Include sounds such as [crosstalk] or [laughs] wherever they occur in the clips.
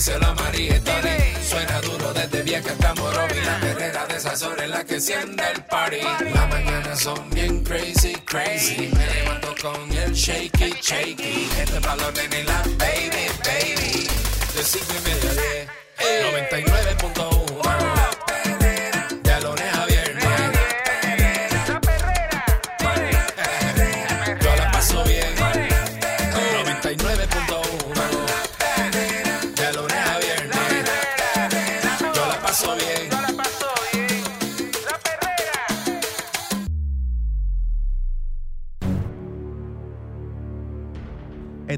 díselo a María. Suena duro desde vieja hasta Morovi. La perrera de esas horas en la que enciende el party. Las mañanas son bien crazy, crazy. Me levanto con el shaky, shaky. Este valor de la baby, baby. De cinco y media a diez. 99.1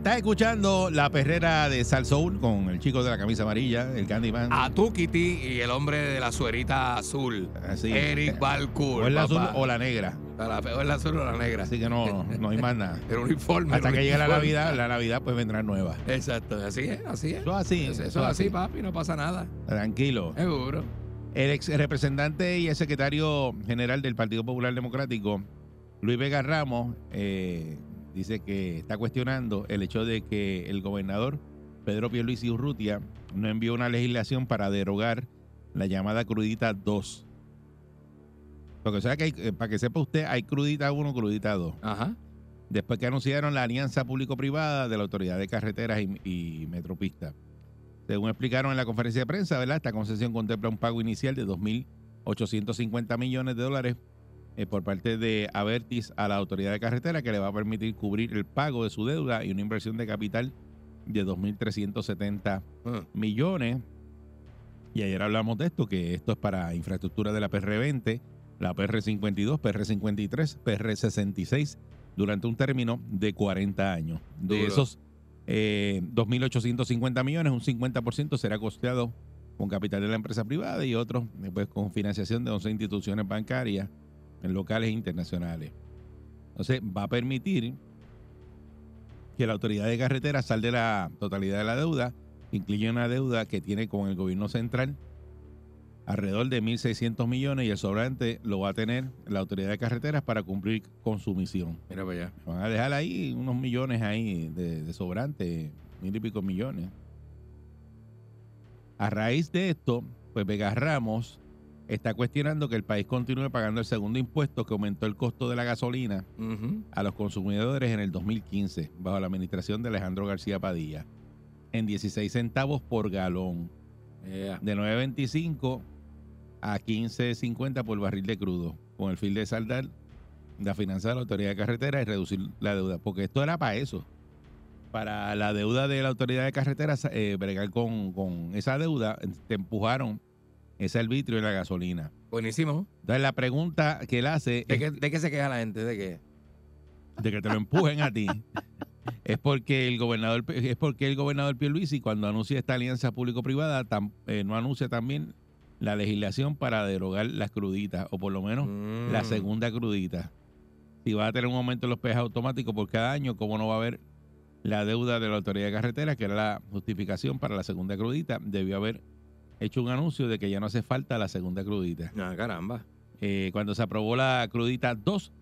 Estás escuchando la perrera de Sal Soul con el chico de la camisa amarilla, el Candyman. A Tukiti y el hombre de la suerita azul. Así. Eric o Balcour. es la azul o la negra. La, o es la azul o la negra. Así que no, no hay más nada. [laughs] El uniforme. Hasta el que llegue la. Navidad, la Navidad pues vendrá nueva. Exacto, así es, así es. Eso es así. Eso, eso es así, papi, no pasa nada. Tranquilo. Seguro. El ex representante y el secretario general del Partido Popular Democrático, Luis Vega Ramos, eh, dice que está cuestionando el hecho de que el gobernador Pedro Pierluisi Urrutia no envió una legislación para derogar la llamada crudita 2. Porque o sea que hay- eh, para que sepa usted, hay crudita 1, crudita 2. Ajá. Después que anunciaron la alianza público-privada de la Autoridad de Carreteras y, y Metropistas. Según explicaron en la conferencia de prensa, ¿verdad? Esta concesión contempla un pago inicial de 2.850 millones de dólares eh, por parte de Avertis a la Autoridad de Carretera que le va a permitir cubrir el pago de su deuda y una inversión de capital de 2.370 Ah. millones. Y ayer hablamos de esto, que esto es para infraestructura de la PR20, la PR52, PR53, PR66, durante un término de 40 años. De esos eh, 2.850 millones, un 50% será costeado con capital de la empresa privada y otros pues, con financiación de 11 instituciones bancarias locales e internacionales. Entonces, va a permitir que la autoridad de carretera salde la totalidad de la deuda, incluye una deuda que tiene con el gobierno central alrededor de 1.600 millones y el sobrante lo va a tener la autoridad de carreteras para cumplir con su misión. Mira para allá. Van a dejar ahí unos millones ahí de, de sobrante, mil y pico millones. A raíz de esto, pues Vega Ramos está cuestionando que el país continúe pagando el segundo impuesto que aumentó el costo de la gasolina a los consumidores en el 2015, bajo la administración de Alejandro García Padilla, en 16 centavos por galón, Yeah. de 9.25 a 15.50 por barril de crudo, con el fin de saldar la finanza de la autoridad de carretera y reducir la deuda, porque esto era para eso, para la deuda de la autoridad de carreteras, eh, bregar con, con esa deuda, te empujaron ese arbitrio en la gasolina. Buenísimo. Entonces la pregunta que él hace ¿De es qué, ¿De qué se queja la gente? ¿De qué? de que te lo empujen a ti [laughs] es porque el gobernador es porque el gobernador Pierluisi cuando anuncia esta alianza público-privada tam- eh, no anuncia también la legislación para derogar las cruditas o por lo menos la Mm. segunda crudita. Si va a tener un aumento en los peajes automáticos por cada año, ¿cómo no va a haber la deuda de la autoridad de carretera, que era la justificación para la segunda crudita? Debió haber hecho un anuncio de que ya no hace falta la segunda crudita. Ah, caramba. Eh, cuando se aprobó la crudita 2,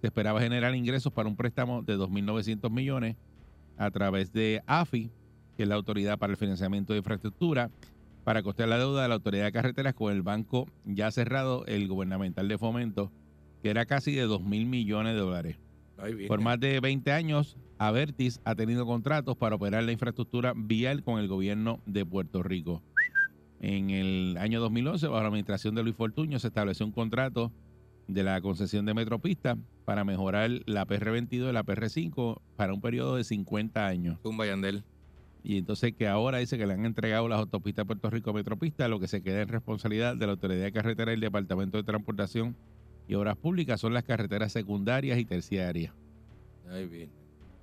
se esperaba generar ingresos para un préstamo de 2.900 millones a través de AFI, que es la Autoridad para el Financiamiento de Infraestructura, para costear la deuda de la Autoridad de Carreteras con el banco ya cerrado, el gubernamental de fomento, que era casi de 2.000 millones de dólares. Por más de 20 años, Avertis ha tenido contratos para operar la infraestructura vial con el gobierno de Puerto Rico. En el año 2011, bajo la administración de Luis Fortuño, se estableció un contrato de la concesión de Metropista para mejorar la PR22 y la PR5 para un periodo de 50 años. Tumba Yandel. Y entonces que ahora dice que le han entregado las autopistas de Puerto Rico a Metropista, lo que se queda en responsabilidad de la Autoridad de Carretera y el Departamento de Transportación y Obras Públicas son las carreteras secundarias y terciarias. Ay, bien.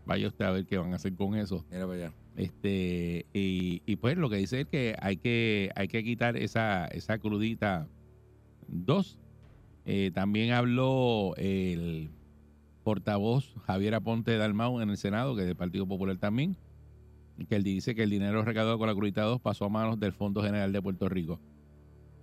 Vaya usted a ver qué van a hacer con eso. Mira para allá. Este, y, y pues lo que dice es que hay que, hay que quitar esa, esa crudita 2. también habló el, portavoz Javier Aponte Dalmau en el Senado, que es del Partido Popular también, que él dice que el dinero recaudado con la Crudita 2 pasó a manos del Fondo General de Puerto Rico.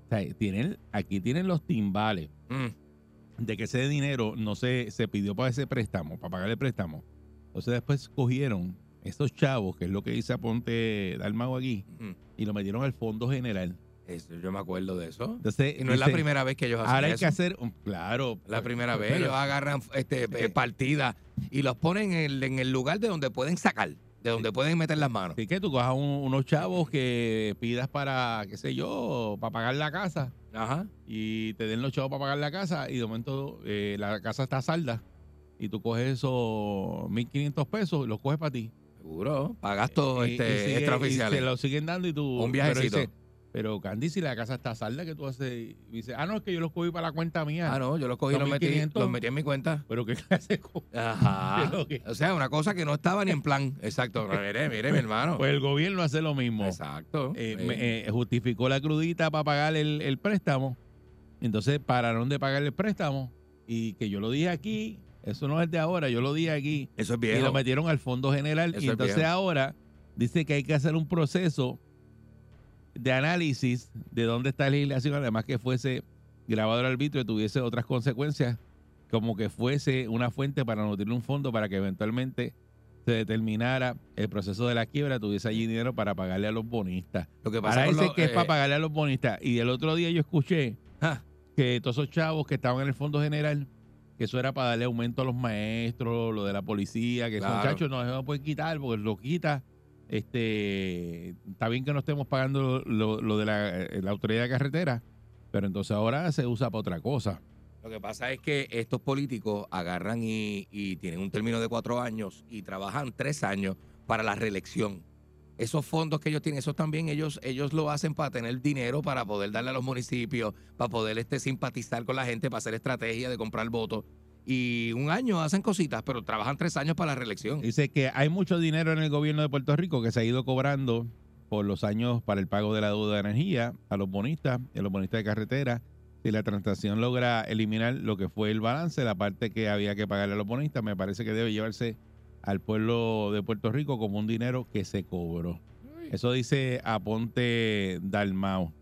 O sea, tienen, aquí tienen los timbales Mm. de que ese dinero no se, se pidió para ese préstamo, para pagar el préstamo. Entonces después cogieron esos chavos, que es lo que dice Aponte Dalmau aquí, Ujú. y lo metieron al Fondo General. Eso, yo me acuerdo de eso. Entonces, Y no es la primera vez que ellos hacen Ahora hay eso. que hacer, un- claro. La primera vez ellos agarran este, eh, partidas y los ponen en el, en el lugar de donde pueden sacar, de donde pueden meter las manos. Así que tú cojas un- unos chavos que pidas para, qué sé yo, para pagar la casa Ajá. y te den los chavos para pagar la casa y de momento eh, la casa está salda y tú coges esos 1.500 pesos y los coges para ti. Seguro. Gastos Y- y este, sigue- y extraoficiales. se lo siguen dando y tú... Un pero viajecito. dice, Pero Candy, si la casa está salda, que tú haces? Y dice, ah, no, es que yo los cogí para la cuenta mía. Ah, no, yo los cogí y los metí, 1500. los metí en mi cuenta. Pero qué clase de Ajá. [laughs] Pero O sea, una cosa que no estaba ni en plan. Exacto. Mire, mire, mi hermano. Pues el gobierno hace lo mismo. Exacto. Eh, Sí. me- eh, justificó la crudita para pagar el, el préstamo. Entonces pararon de pagar el préstamo. Y que yo lo dije aquí, eso no es de ahora, yo lo dije aquí. Eso es Y lo metieron al Fondo General. Eso y es entonces ahora dice que hay que hacer un proceso de análisis de dónde está la legislación, además que fuese grabado el arbitrio y tuviese otras consecuencias, como que fuese una fuente para nutrir un fondo para que eventualmente se determinara el proceso de la quiebra, tuviese allí dinero para pagarle a los bonistas. Lo que pasa Ahora con dice los, que es eh, para pagarle a los bonistas. Y el otro día yo escuché ah, que todos esos chavos que estaban en el Fondo General, que eso era para darle aumento a los maestros, lo de la policía, que esos Claro. muchachos no se lo pueden quitar porque lo quita. Este, está bien que no estemos pagando lo, lo de la, eh, la autoridad de carretera, pero entonces ahora se usa para otra cosa. Lo que pasa es que estos políticos agarran y, y tienen un término de cuatro años y trabajan tres años para la reelección. Esos fondos que ellos tienen, esos también ellos, ellos lo hacen para tener dinero, para poder darle a los municipios, para poder este, simpatizar con la gente, para hacer estrategia de comprar votos. Y un año hacen cositas, pero trabajan tres años para la reelección. Dice que hay mucho dinero en el gobierno de Puerto Rico que se ha ido cobrando por los años para el pago de la deuda de energía a los bonistas y a los bonistas de carretera. Si la transacción logra eliminar lo que fue el balance, la parte que había que pagarle a los bonistas, me parece que debe llevarse al pueblo de Puerto Rico como un dinero que se cobró. Eso dice Aponte Dalmao,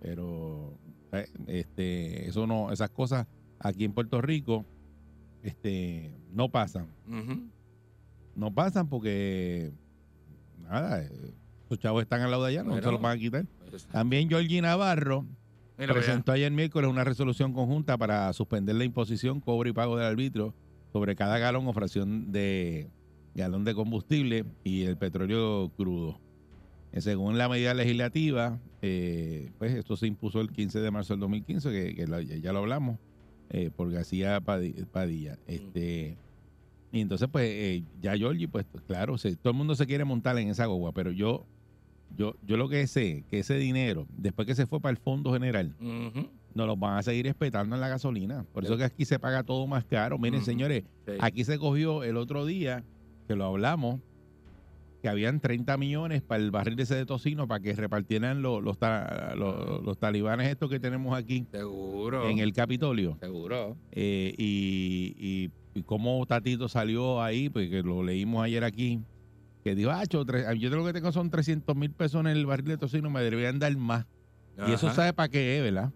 pero eh, este, eso no, esas cosas aquí en Puerto Rico este, no pasan. No pasan porque nada, eh, esos chavos están al lado de allá, no se los van a quitar. Pues, También Georgie Navarro presentó ayer miércoles una resolución conjunta para suspender la imposición, cobro y pago del arbitrio sobre cada galón o fracción de galón de combustible y el petróleo crudo. Eh, Según la medida legislativa, eh, pues esto se impuso el 15 de marzo del 2015, que, que lo- ya lo hablamos, eh, por García Padi- Padilla. Este, y entonces, pues, eh, ya Georgie, pues claro, se- todo el mundo se quiere montar en esa gogua, pero yo, yo, yo lo que sé, que ese dinero, después que se fue para el Fondo General. Nos los van a seguir respetando en la gasolina. Por eso que aquí se paga todo más caro. Miren, señores, Sí. aquí se cogió el otro día, que lo hablamos, que habían 30 millones para el barril ese de tocino para que repartieran los, los, ta- los- los talibanes estos que tenemos aquí Seguro. en el Capitolio. Seguro. Eh, y, y, y cómo Tatito salió ahí, pues que lo leímos ayer aquí, que dijo, ah, tre- yo lo que tengo son 300 mil pesos en el barril de tocino, me deberían dar más. Y eso sabe para qué es, ¿verdad?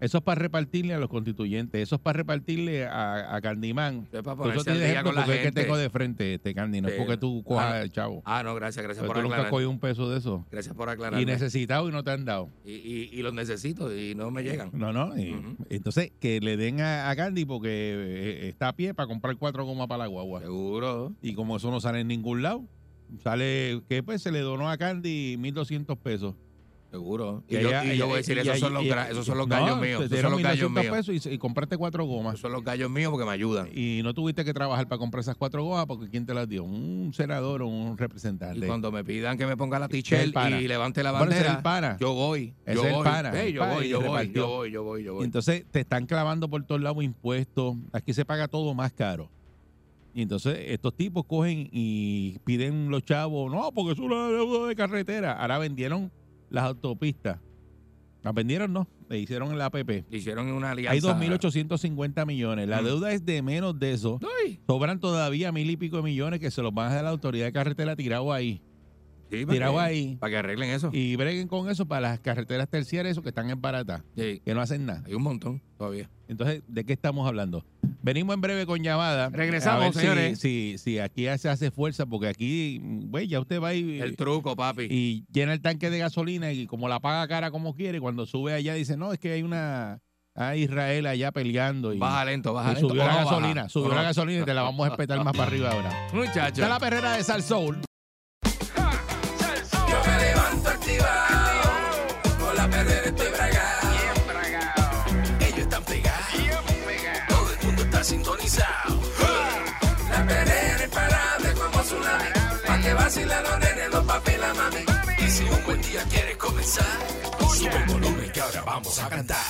Eso es para repartirle a los constituyentes, eso es para repartirle a, a Candimán. Eso es para Por eso ponerse te día con la es que gente. tengo de frente este Candy, no es porque tú cojas Ah, el chavo. Ah, no, gracias, gracias por tú nunca aclarar. cogido un peso de eso. Gracias por aclarar. Y necesitado y no te han dado. Y, y, y los necesito y no me llegan. No, no. y-. Entonces, que le den a, a Candy porque eh, está a pie para comprar cuatro gomas para la guagua. Seguro. Y como eso no sale en ningún lado, sale que pues se le donó a Candy 1.200 pesos. Seguro. Y, Y yo, y yo voy a decir, y- esos, y- son los, y- gra- esos son los no, gallos te míos. Esos dieron son los gallos 1.200 míos. pesos y, y compraste cuatro gomas. Esos son los gallos míos porque me ayudan. Y no tuviste que trabajar para comprar esas cuatro gomas porque ¿quién te las dio? Un senador o un representante. Y cuando me pidan que me ponga la Ese es t-shirt el pana. y levante la Bueno, ese es bandera, el pana. yo voy. Yo el voy. el yo voy, yo voy, yo voy, yo voy, yo Y voy. entonces te están clavando por todos lados impuestos. Aquí se paga todo más caro. Y entonces estos tipos cogen y piden los chavos, no, porque es una deuda de carretera. Ahora vendieron las autopistas Las vendieron, no. Le hicieron en la APP. Hicieron una alianza. Hay 2.850 millones. La Mm. deuda es de menos de eso. Uy, Sobran todavía mil y pico de millones que se los van a dar a la autoridad de carretera tirado ahí. Sí, para Tirado que- ahí. Para que arreglen eso. Y breguen con eso para las carreteras terciarias, eso que están en barata, Sí, que no hacen nada. hay un montón todavía. Entonces, ¿de qué estamos hablando? Venimos en breve con llamada. Regresamos, A ver si- señores. Si, si, aquí se hace fuerza, porque aquí, güey, ya usted va y, El truco, papi. y llena el tanque de gasolina y como la paga cara como quiere, cuando sube allá dice, no, es que hay una hay Israel allá peleando y, baja lento, baja y lento. subió la no baja, gasolina, subió la gasolina y te la vamos a espetar más para arriba ahora. Muchacho. Está la perrera de Sal Soul. Estoy bragado. Bien bragado. Ellos están pegados, Bien todo el mundo está sintonizado. La perrera imparable como tsunami, pa' que vacilan los nenes, los papi y la mami. Y si un buen día quieres comenzar, sube el volumen que ahora vamos a cantar.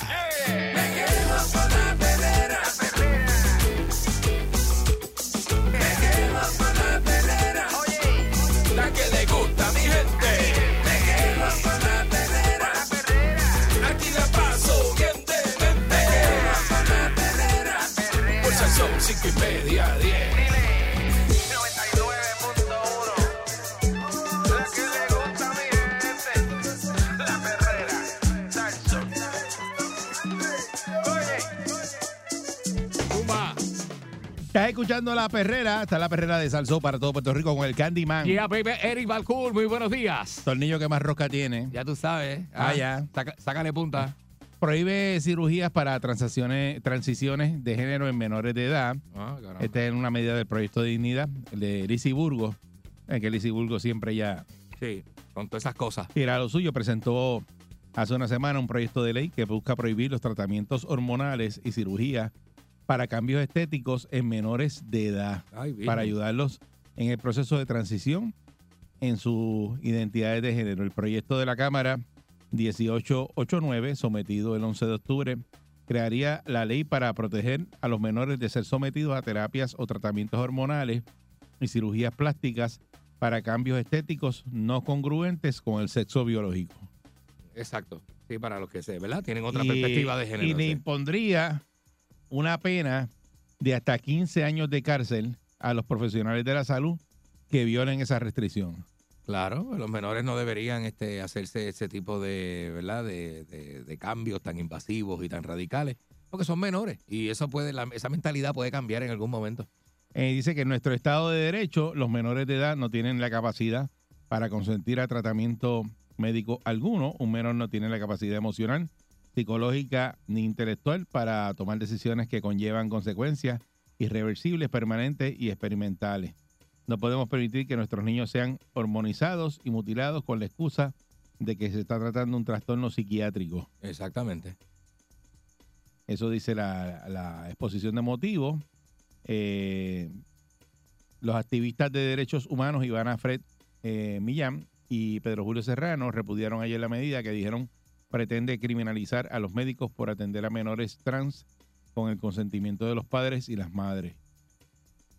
Me quedo con la perrera, escuchando la perrera, está la perrera de Sal Soul para todo Puerto Rico con el Candyman. Yeah, baby. Eric Balcour, muy buenos días. Tornillo que más rosca tiene. Ya tú sabes. Ah, ya. Saca- sácale punta. Prohíbe cirugías para transacciones, transiciones de género en menores de edad. Ah. Esta es una medida del proyecto de dignidad de Lizzie Burgo. Es que Lizzie Burgo siempre ya Sí, con todas esas cosas. tira lo suyo. Presentó hace una semana un proyecto de ley que busca prohibir los tratamientos hormonales y cirugías para cambios estéticos en menores de edad. Ay, para ayudarlos en el proceso de transición en sus identidades de género. El proyecto de la Cámara 1889, sometido el 11 de octubre, crearía la ley para proteger a los menores de ser sometidos a terapias o tratamientos hormonales y cirugías plásticas para cambios estéticos no congruentes con el sexo biológico. Exacto. Sí, para los que se, ¿verdad? Tienen otra Y- perspectiva de género. Y le impondría una pena de hasta 15 años de cárcel a los profesionales de la salud que violen esa restricción. Claro, los menores no deberían este, hacerse ese tipo de, ¿verdad? De, de- de cambios tan invasivos y tan radicales, porque son menores y eso puede, la- esa mentalidad puede cambiar en algún momento. Eh, dice que en nuestro Estado de Derecho los menores de edad no tienen la capacidad para consentir a tratamiento médico alguno. Un menor no tiene la capacidad emocional, psicológica ni intelectual para tomar decisiones que conllevan consecuencias irreversibles, permanentes y experimentales. No podemos permitir que nuestros niños sean hormonizados y mutilados con la excusa de que se está tratando un trastorno psiquiátrico. Exactamente. Eso dice la, la exposición de motivos. Eh, los activistas de derechos humanos, Ivana Fred eh, Millán y Pedro Julio Serrano, repudiaron ayer la medida que dijeron pretende criminalizar a los médicos por atender a menores trans con el consentimiento de los padres y las madres.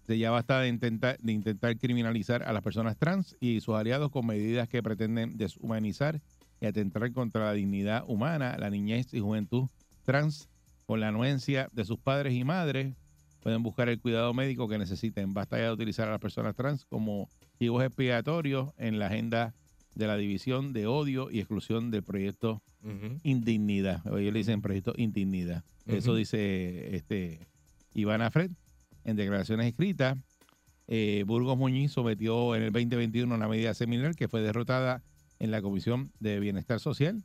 Se ya basta de intentar, de intentar criminalizar a las personas trans y sus aliados con medidas que pretenden deshumanizar y atentar contra la dignidad humana, la niñez y juventud trans con la anuencia de sus padres y madres. Pueden buscar el cuidado médico que necesiten. Basta ya de utilizar a las personas trans como chivos expiatorios en la agenda de la división de odio y exclusión del proyecto. Indignidad. Ellos le dicen proyecto Indignidad. Eso dice este Ivana Fred en declaraciones escritas. Eh, Burgos Muñiz sometió en el 2021 una medida similar que fue derrotada en la Comisión de Bienestar Social.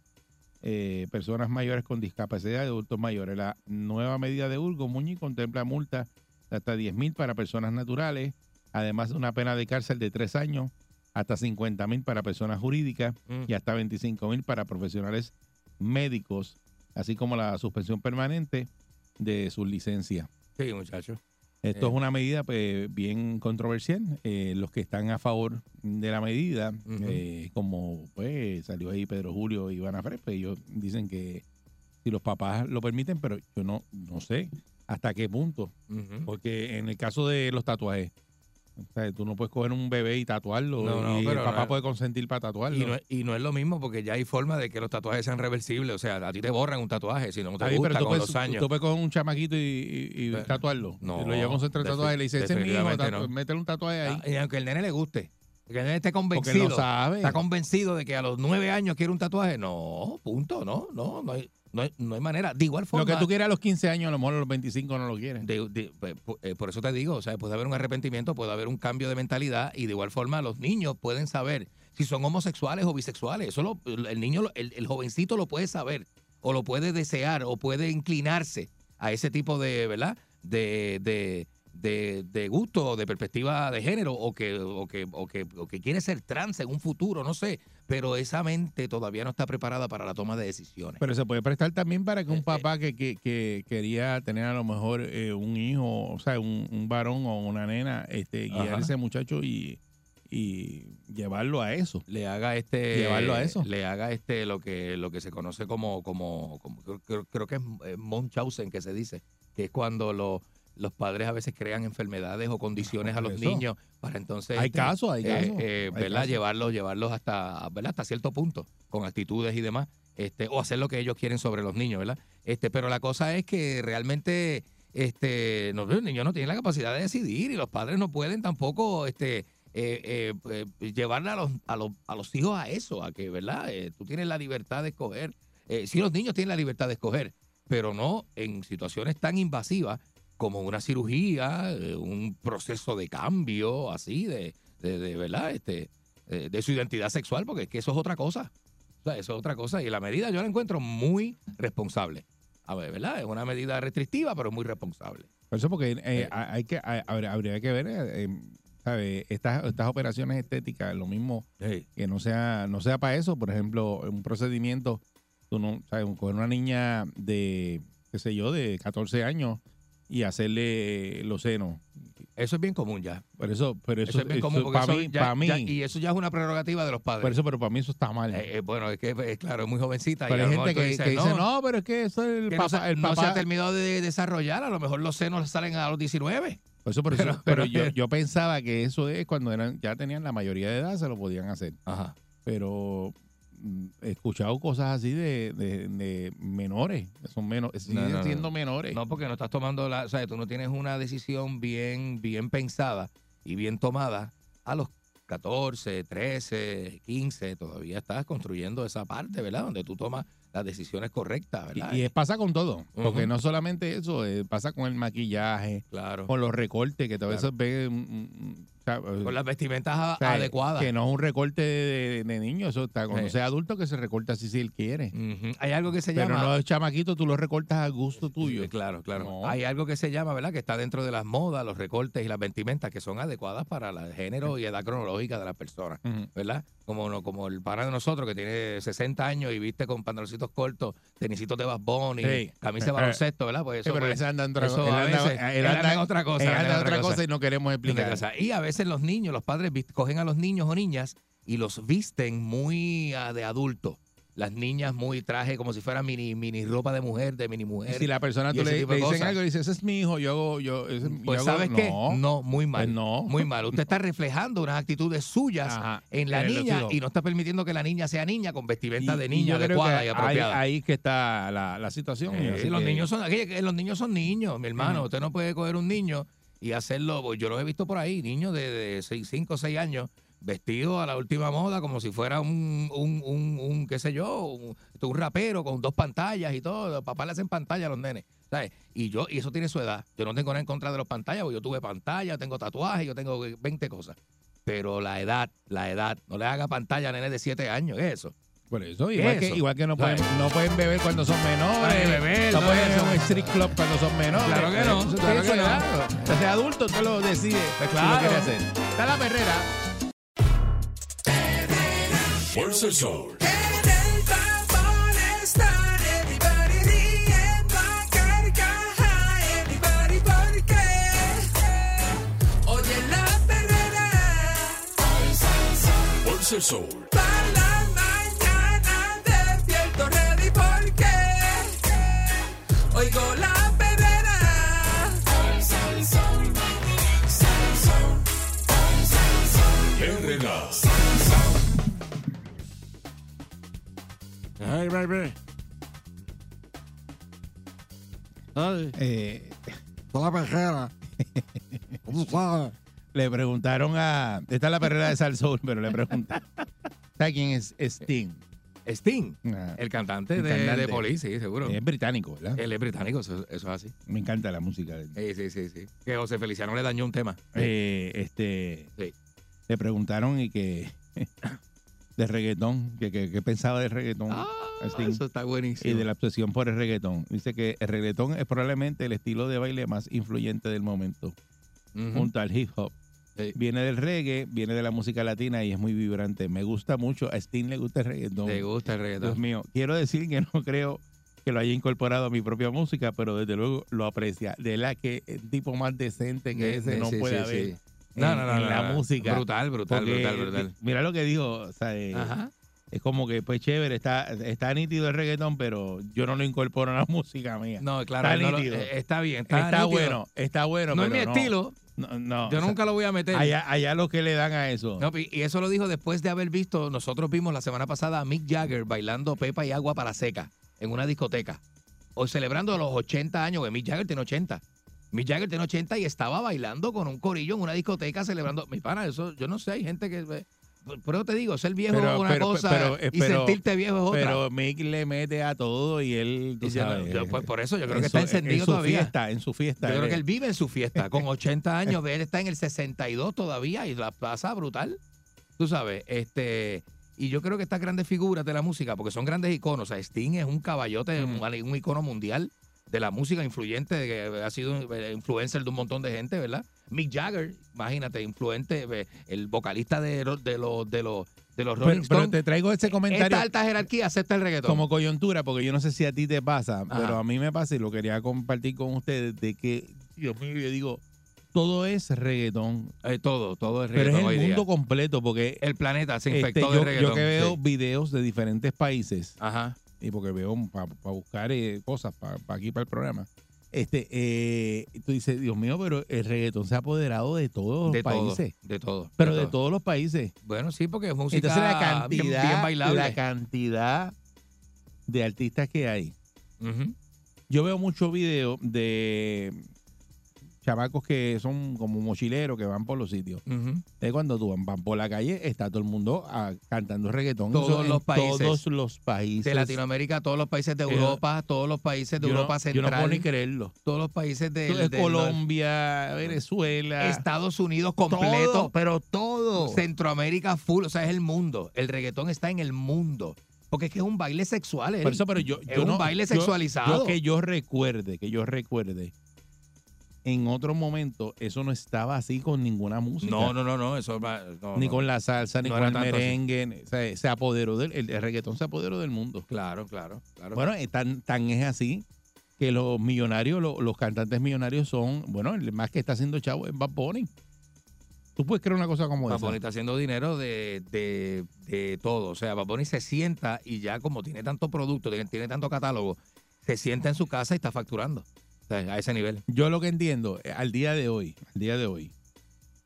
Eh, personas mayores con discapacidad y adultos mayores. La nueva medida de Burgos Muñiz contempla multas de hasta 10 mil para personas naturales, además de una pena de cárcel de tres años, hasta 50 mil para personas jurídicas Mm. y hasta 25 mil para profesionales médicos, así como la suspensión permanente de sus licencias. Sí, muchachos. Esto Eh. es una medida pues, bien controversial. Eh, los que están a favor de la medida, eh, como pues salió ahí Pedro Julio y Ivana Fred, pues, ellos dicen que si los papás lo permiten, pero yo no, no sé hasta qué punto. Porque en el caso de los tatuajes, O sea, tú no puedes coger un bebé y tatuarlo. No, no, y el pero papá no- puede consentir para tatuarlo. Y no, es- y no es lo mismo porque ya hay forma de que los tatuajes sean reversibles. O sea, a ti te borran un tatuaje si no te gusta pero tú con puedes, los años. tú puedes coger un chamaquito y, y- y Pero- tatuarlo. no, Y lo lleva a un centro de tatuajes y le dice, ese es mi hijo, tatu- métele un tatuaje ahí. Ah, y aunque el nene le guste. Que el nene esté porque convencido. no sabe. Está convencido de que a los nueve años quiere un tatuaje. No, punto, no, no, no hay, no hay, no hay manera. De igual forma. Lo que tú quieres a los 15 años, a lo mejor a los 25 no lo quieres. de- de- pues, pu- eh, por eso te digo, o sea, puede haber un arrepentimiento, puede haber un cambio de mentalidad y de igual forma los niños pueden saber si son homosexuales o bisexuales. Eso lo- el niño, el, el jovencito lo puede saber o lo puede desear o puede inclinarse a ese tipo de, ¿verdad? De, de, de, de gusto o de perspectiva de género o que, o, que, o, que, o que quiere ser trans en un futuro, no sé, pero esa mente todavía no está preparada para la toma de decisiones. Pero se puede prestar también para que Eh, un papá que, que, que quería tener a lo mejor eh, un hijo, o sea, un, un varón o una nena, este, guiar Ajá. a ese muchacho y, y llevarlo a eso. le haga este Llevarlo a eso. le haga este lo que lo que se conoce como como, como- creo- creo, que es eh, Munchausen que se dice que es cuando lo- los padres a veces crean enfermedades o condiciones a los Eso. niños para entonces Hay este, casos, hay eh, casos. eh, hay ¿verdad? casos. llevarlos llevarlos hasta ¿verdad? hasta cierto punto con actitudes y demás este o hacer lo que ellos quieren sobre los niños verdad este pero la cosa es que realmente este no, los niños no tienen la capacidad de decidir y los padres no pueden tampoco este eh, eh, eh, llevarle a los, a, los, a los hijos a eso, a que, ¿verdad? Tú tienes la libertad de escoger. Eh, sí, los niños tienen la libertad de escoger, pero no en situaciones tan invasivas como una cirugía, eh, un proceso de cambio, así, de, de, de, ¿verdad? Este, eh, de su identidad sexual, porque es que eso es otra cosa. O sea, eso es otra cosa. Y la medida yo la encuentro muy responsable. A ver, ¿verdad? Es una medida restrictiva, pero muy responsable. Por eso porque eh, hay que, hay- habría, que ver, eh, eh, ¿sabe? Estas, estas operaciones estéticas, lo mismo que no sea no sea para eso, por ejemplo, un procedimiento, tú no, ¿sabes? Coger una niña de, qué sé yo, de 14 años y hacerle los senos. Eso es bien común ya. Por eso, pero eso, Eso, es bien común, porque para eso mí, ya- para mí, ya- y eso ya es una prerrogativa de los padres. por eso, pero para mí eso está mal. Eh, eh, bueno, es que, eh, claro, es muy jovencita. pero y hay gente que, dice, no, pero es que eso es el que no, papá, se, el no se papá. ha terminado de desarrollar, a lo mejor los senos salen a los 19. Por eso, por eso- Pero- pero, pero- yo, [laughs] yo pensaba que eso es cuando eran ya tenían la mayoría de edad, se lo podían hacer. Ajá. Pero he escuchado cosas así de, de- de menores, son menores, siguen no, no. siendo menores. No, porque no estás tomando la, o sea, tú no tienes una decisión bien, bien pensada y bien tomada a los 14, 13, 15, todavía estás construyendo esa parte, ¿verdad? Donde tú tomas las decisiones correctas, ¿verdad? Y, pasa con todo, porque no solamente eso, eh, pasa con el maquillaje, claro. con los recortes, que a veces Claro. ve sea, Con las vestimentas a- o sea, adecuadas. Que no es un recorte de, de niño, eso está, cuando Sí. sea adulto que se recorta así si él quiere. Hay algo que se Pero llama... no es chamaquito, tú lo recortas a gusto tuyo. Sí, Claro, claro. No. Hay algo que se llama, ¿verdad? Que está dentro de las modas, los recortes y las vestimentas que son adecuadas para el género y edad cronológica de las personas. ¿verdad? Como, no- como el pana de nosotros que tiene 60 años y viste con pantaloncitos cortos, tenisitos de Bad Bunny, Sí. camisa de baloncesto, ¿verdad? Pues Sí, eso, pero pues, él anda en otra cosa. Él anda- en otra cosa, y no queremos explicar. Y a veces los niños, los padres cogen a los niños o niñas y los visten muy ah, de adulto. Las niñas muy traje como si fuera mini, mini ropa de mujer, de mini Y mujer. si la persona tú le, le dicen algo y dice, ese es mi hijo, yo hago, yo, ese- Pues yo hago-". ¿sabes qué? No. No, muy mal. Pues no. Muy mal. Usted está reflejando unas actitudes suyas Ajá. en la niña y no está permitiendo que la niña sea niña con vestimenta Y- de niña adecuada y apropiada. ahí que está la, la situación. Eh, los niños son los niños son niños, mi hermano. Usted no puede coger un niño y hacerlo, pues, yo lo he visto por ahí, niños de 5 o 6 años vestidos a la última moda como si fuera un, un, un, un, qué sé yo, un, un rapero con dos pantallas y todo. Papá le hacen pantalla a los nenes. ¿sabes? Y yo, y eso tiene su edad. Yo no tengo nada en contra de los pantallas, porque yo tuve pantalla, tengo tatuajes, yo tengo 20 cosas. Pero la edad, la edad, no le haga pantalla a nenes de 7 años, ¿qué es eso? Por eso, igual que, Eso. igual que no, pueden, no pueden beber cuando son menores. Ay, beber, no no, pueden ir a un street club cuando son menores. Claro que no, claro que no. Usted sea adulto, usted lo decide Pues si lo claro. quiere hacer. Está la perrera. Fuerza el sol. En el tapón oigo la perrera Mega. Hey, baby. Ay, Eh, toda perrera. [laughs] ¿Cómo sabes? le preguntaron a. Esta es la perrera de Salsoul, pero le preguntaron. [laughs] ¿Sabes quién es Sting? Sting, Ah, el cantante El de, cantante. de Police, sí, seguro. es británico, ¿verdad? Él es británico, eso, eso es así. Me encanta la música de él. Sí, sí, sí, sí. Que José Feliciano le dañó un tema. Eh, este, Sí. Le preguntaron y que. de reggaetón, que, que, que pensaba del reggaetón. Ah, Sting. eso está buenísimo. y de la obsesión por el reggaetón. Dice que el reggaetón es probablemente el estilo de baile más influyente del momento, junto al hip hop. Sí. Viene del reggae, viene de la música latina y es muy vibrante. Me gusta mucho. A Sting le gusta el reggaetón. ¿Te gusta el reggaetón? Dios mío. Quiero decir que no creo que lo haya incorporado a mi propia música, pero desde luego lo aprecia. De la que el tipo más decente que ese sí, no sí, puede haber. en- No, no, no, en la música. Brutal, brutal, Porque, brutal, brutal. Mira lo que dijo. O sea, eh, Ajá. es como que, pues chévere, está, está nítido el reggaetón, pero yo no lo incorporo a la [laughs] música mía. No, claro, Está no nítido. eh, está bien. Está, está nítido. bueno, está bueno. No es mi estilo. No, no, Yo o sea, nunca lo voy a meter. Allá, allá lo que le dan a eso. No, y y eso lo dijo después de haber visto, nosotros vimos la semana pasada a Mick Jagger bailando Pepa y Agua para Seca en una discoteca. O celebrando los 80 años, que Mick Jagger tiene 80. Mick Jagger tiene 80 y estaba bailando con un corillo en una discoteca celebrando. Mi pana, eso, yo no sé, hay gente que... eh, Pero te digo, ser viejo Pero- es una pero- cosa pero- eh, y pero- sentirte viejo es otra. Pero Mick le mete a todo y él, tú Y sabes, yo, pues, por eso yo creo en que está encendido en su todavía. Fiesta, en su fiesta. Yo creo él que él vive en su fiesta. Con [laughs] 80 años, él está en el 62 todavía y la pasa brutal. Tú sabes, este. Y yo creo que estas grandes figuras de la música, porque son grandes iconos. O sea, Sting es un caballote, Mm. un, un icono mundial de la música influyente, de que ha sido eh, influencer de un montón de gente, ¿verdad? Mick Jagger, imagínate, influente, el vocalista de, los- de los de los de los Rolling pero, pero Stones. te traigo ese comentario Esta alta jerarquía acepta el reggaetón. como coyuntura, porque yo no sé si a ti te pasa, Ajá. pero a mí me pasa y lo quería compartir con ustedes, de que, Dios mío, yo digo, todo es reggaetón, Eh, todo, todo es pero reggaetón es hoy el día. mundo completo, porque El planeta se este, infectó de reggaetón. yo que veo sí. videos de diferentes países, Ajá. y porque veo para buscar eh, cosas para aquí, para el programa. Este, eh, tú dices, Dios mío, pero el reggaetón se ha apoderado de todos los de países. todo, de todo. Pero de todos los países. Bueno, sí, porque es música Entonces la bien- cantidad, bien, bailable. la cantidad de artistas que hay. Yo veo muchos videos de chamacos que son como mochileros que van por los sitios. Ujú. Es cuando tú van por la calle, está todo el mundo ah, cantando reggaetón. Todos en los países. Todos los países. De Latinoamérica, todos los países de Europa, todos los países de Yo no- Europa Yo no puedo Central, ni creerlo. todos los países de, es del- Colombia, Venezuela. Estados Unidos completo, Todo, pero todo. Centroamérica full, o sea, es el mundo. El reggaetón está en el mundo. Porque es que es un baile sexual, Eric. Por eso, pero yo, Es yo un no- baile yo- sexualizado. Yo, que yo recuerde, que yo recuerde, en otro momento eso no estaba así con ninguna música. No, no, no, no, eso va- no, Ni no. con la salsa, ni No con el merengue. o sea, se apoderó del el, el reggaetón se apoderó del mundo. Claro, claro, claro. Bueno, eh, tan, tan es así que los millonarios, lo- los cantantes millonarios son, bueno, el más que está haciendo chavo es Bad Bunny. Tú puedes creer una cosa como Bad esa. Bunny está haciendo dinero de, de, de todo. O sea, Bad Bunny se sienta y ya como tiene tanto producto, tiene, tiene tanto catálogo, se sienta en su casa y está facturando. O sea, a ese nivel. Yo lo que entiendo, eh, al día de hoy, al día de hoy,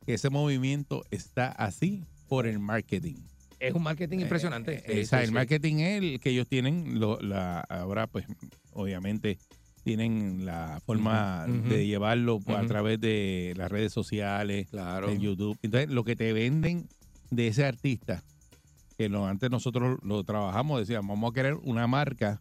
que ese movimiento está así por el marketing. Es un marketing impresionante. Eh, o sea, sí, el sí. marketing es el que ellos tienen, lo- la, ahora pues obviamente tienen la forma de llevarlo pues, a través de las redes sociales, Claro. de YouTube. Entonces, lo que te venden de ese artista, que lo, antes nosotros lo trabajamos, decíamos, vamos a querer una marca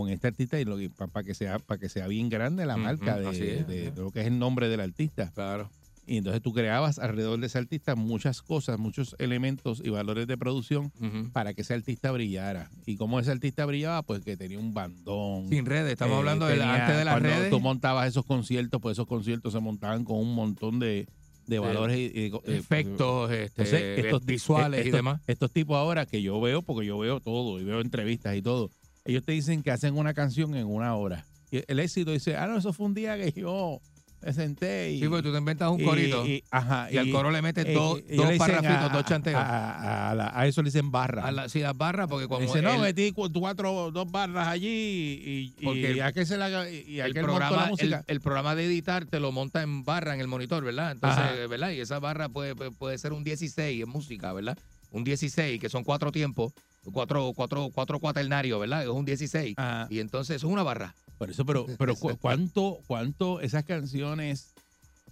con este artista y lo para que sea para que sea bien grande la marca de, es, de- ajá. de lo que es el nombre del artista. Claro. Y entonces tú creabas alrededor de ese artista muchas cosas, muchos elementos y valores de producción para que ese artista brillara. ¿Y cómo ese artista brillaba? Pues que tenía un bandón. Sin redes, estamos Eh, hablando de la- tenía- antes de las cuando redes. tú montabas esos conciertos, pues esos conciertos se montaban con un montón de, de valores y, y- eh, efectos este, entonces, estos- visuales y demás. Estos tipos ahora que yo veo, porque yo veo todo y veo entrevistas y todo, ellos te dicen que hacen una canción en una hora. Y el éxito dice, ah, no, eso fue un día que yo me senté y... Sí, porque tú te inventas un y- corito y, y- ajá, al coro le metes eh, dos, y dos parrafitos, a- dos chanteos. A, a- a la- a eso le dicen barra. A la, sí, las barras, porque como Dice, no, metí cu- cuatro, dos barras allí y, y, Porque y el- aquel se la, y el aquel programa, el, música. el programa de editar te lo monta en barra en el monitor, ¿verdad? Entonces, Ajá. ¿verdad? Y esa barra puede, puede ser un 16 en música, ¿verdad? Un 16, que son cuatro tiempos, cuatro, cuatro, cuatro cuaternarios, ¿verdad? Es un 16. Ajá. Y entonces eso es una barra. Por eso, pero, pero cu- [laughs] ¿cuánto, cuánto esas canciones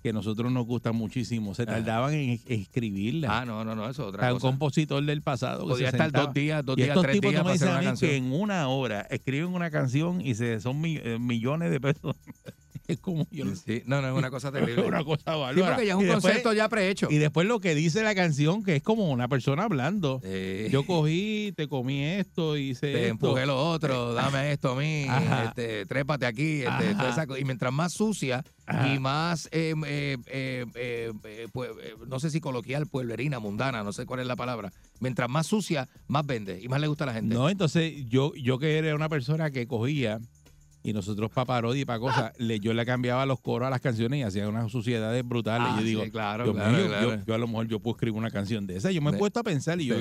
que a nosotros nos gustan muchísimo se tardaban en, en escribirlas? Ah, no, no, no, eso es otra cosa. compositor del pasado. que Podía se estar sentaba. dos días, dos y días, estos tres tipos días me dicen a mí que en una hora escriben una canción y se son mi- eh, millones de pesos. [laughs] [laughs] es como yo no Sí, no, no, es una cosa terrible. [laughs] una cosa Sí, bárbara. porque ya es Y un después- concepto ya prehecho. Y después lo que dice la canción, que es como una persona hablando. Eh, Yo cogí, te comí esto, hice te esto. empujé lo otro, dame esto a mí, este, trépate aquí, este, toda esa y mientras más sucia Ajá. y más, eh, eh, eh, eh, eh, pues, eh, no sé si coloquial, pueblerina, mundana, no sé cuál es la palabra, mientras más sucia, más vende y más le gusta a la gente. No, entonces yo, yo que era una persona que cogía y nosotros para parodia y para cosas, le, yo le cambiaba los coros a las canciones y hacía unas suciedades brutales. Ah, yo digo, sí, claro, yo- claro. yo, yo a lo mejor yo puedo escribir una canción de esa. Yo me he puesto a pensar y yo,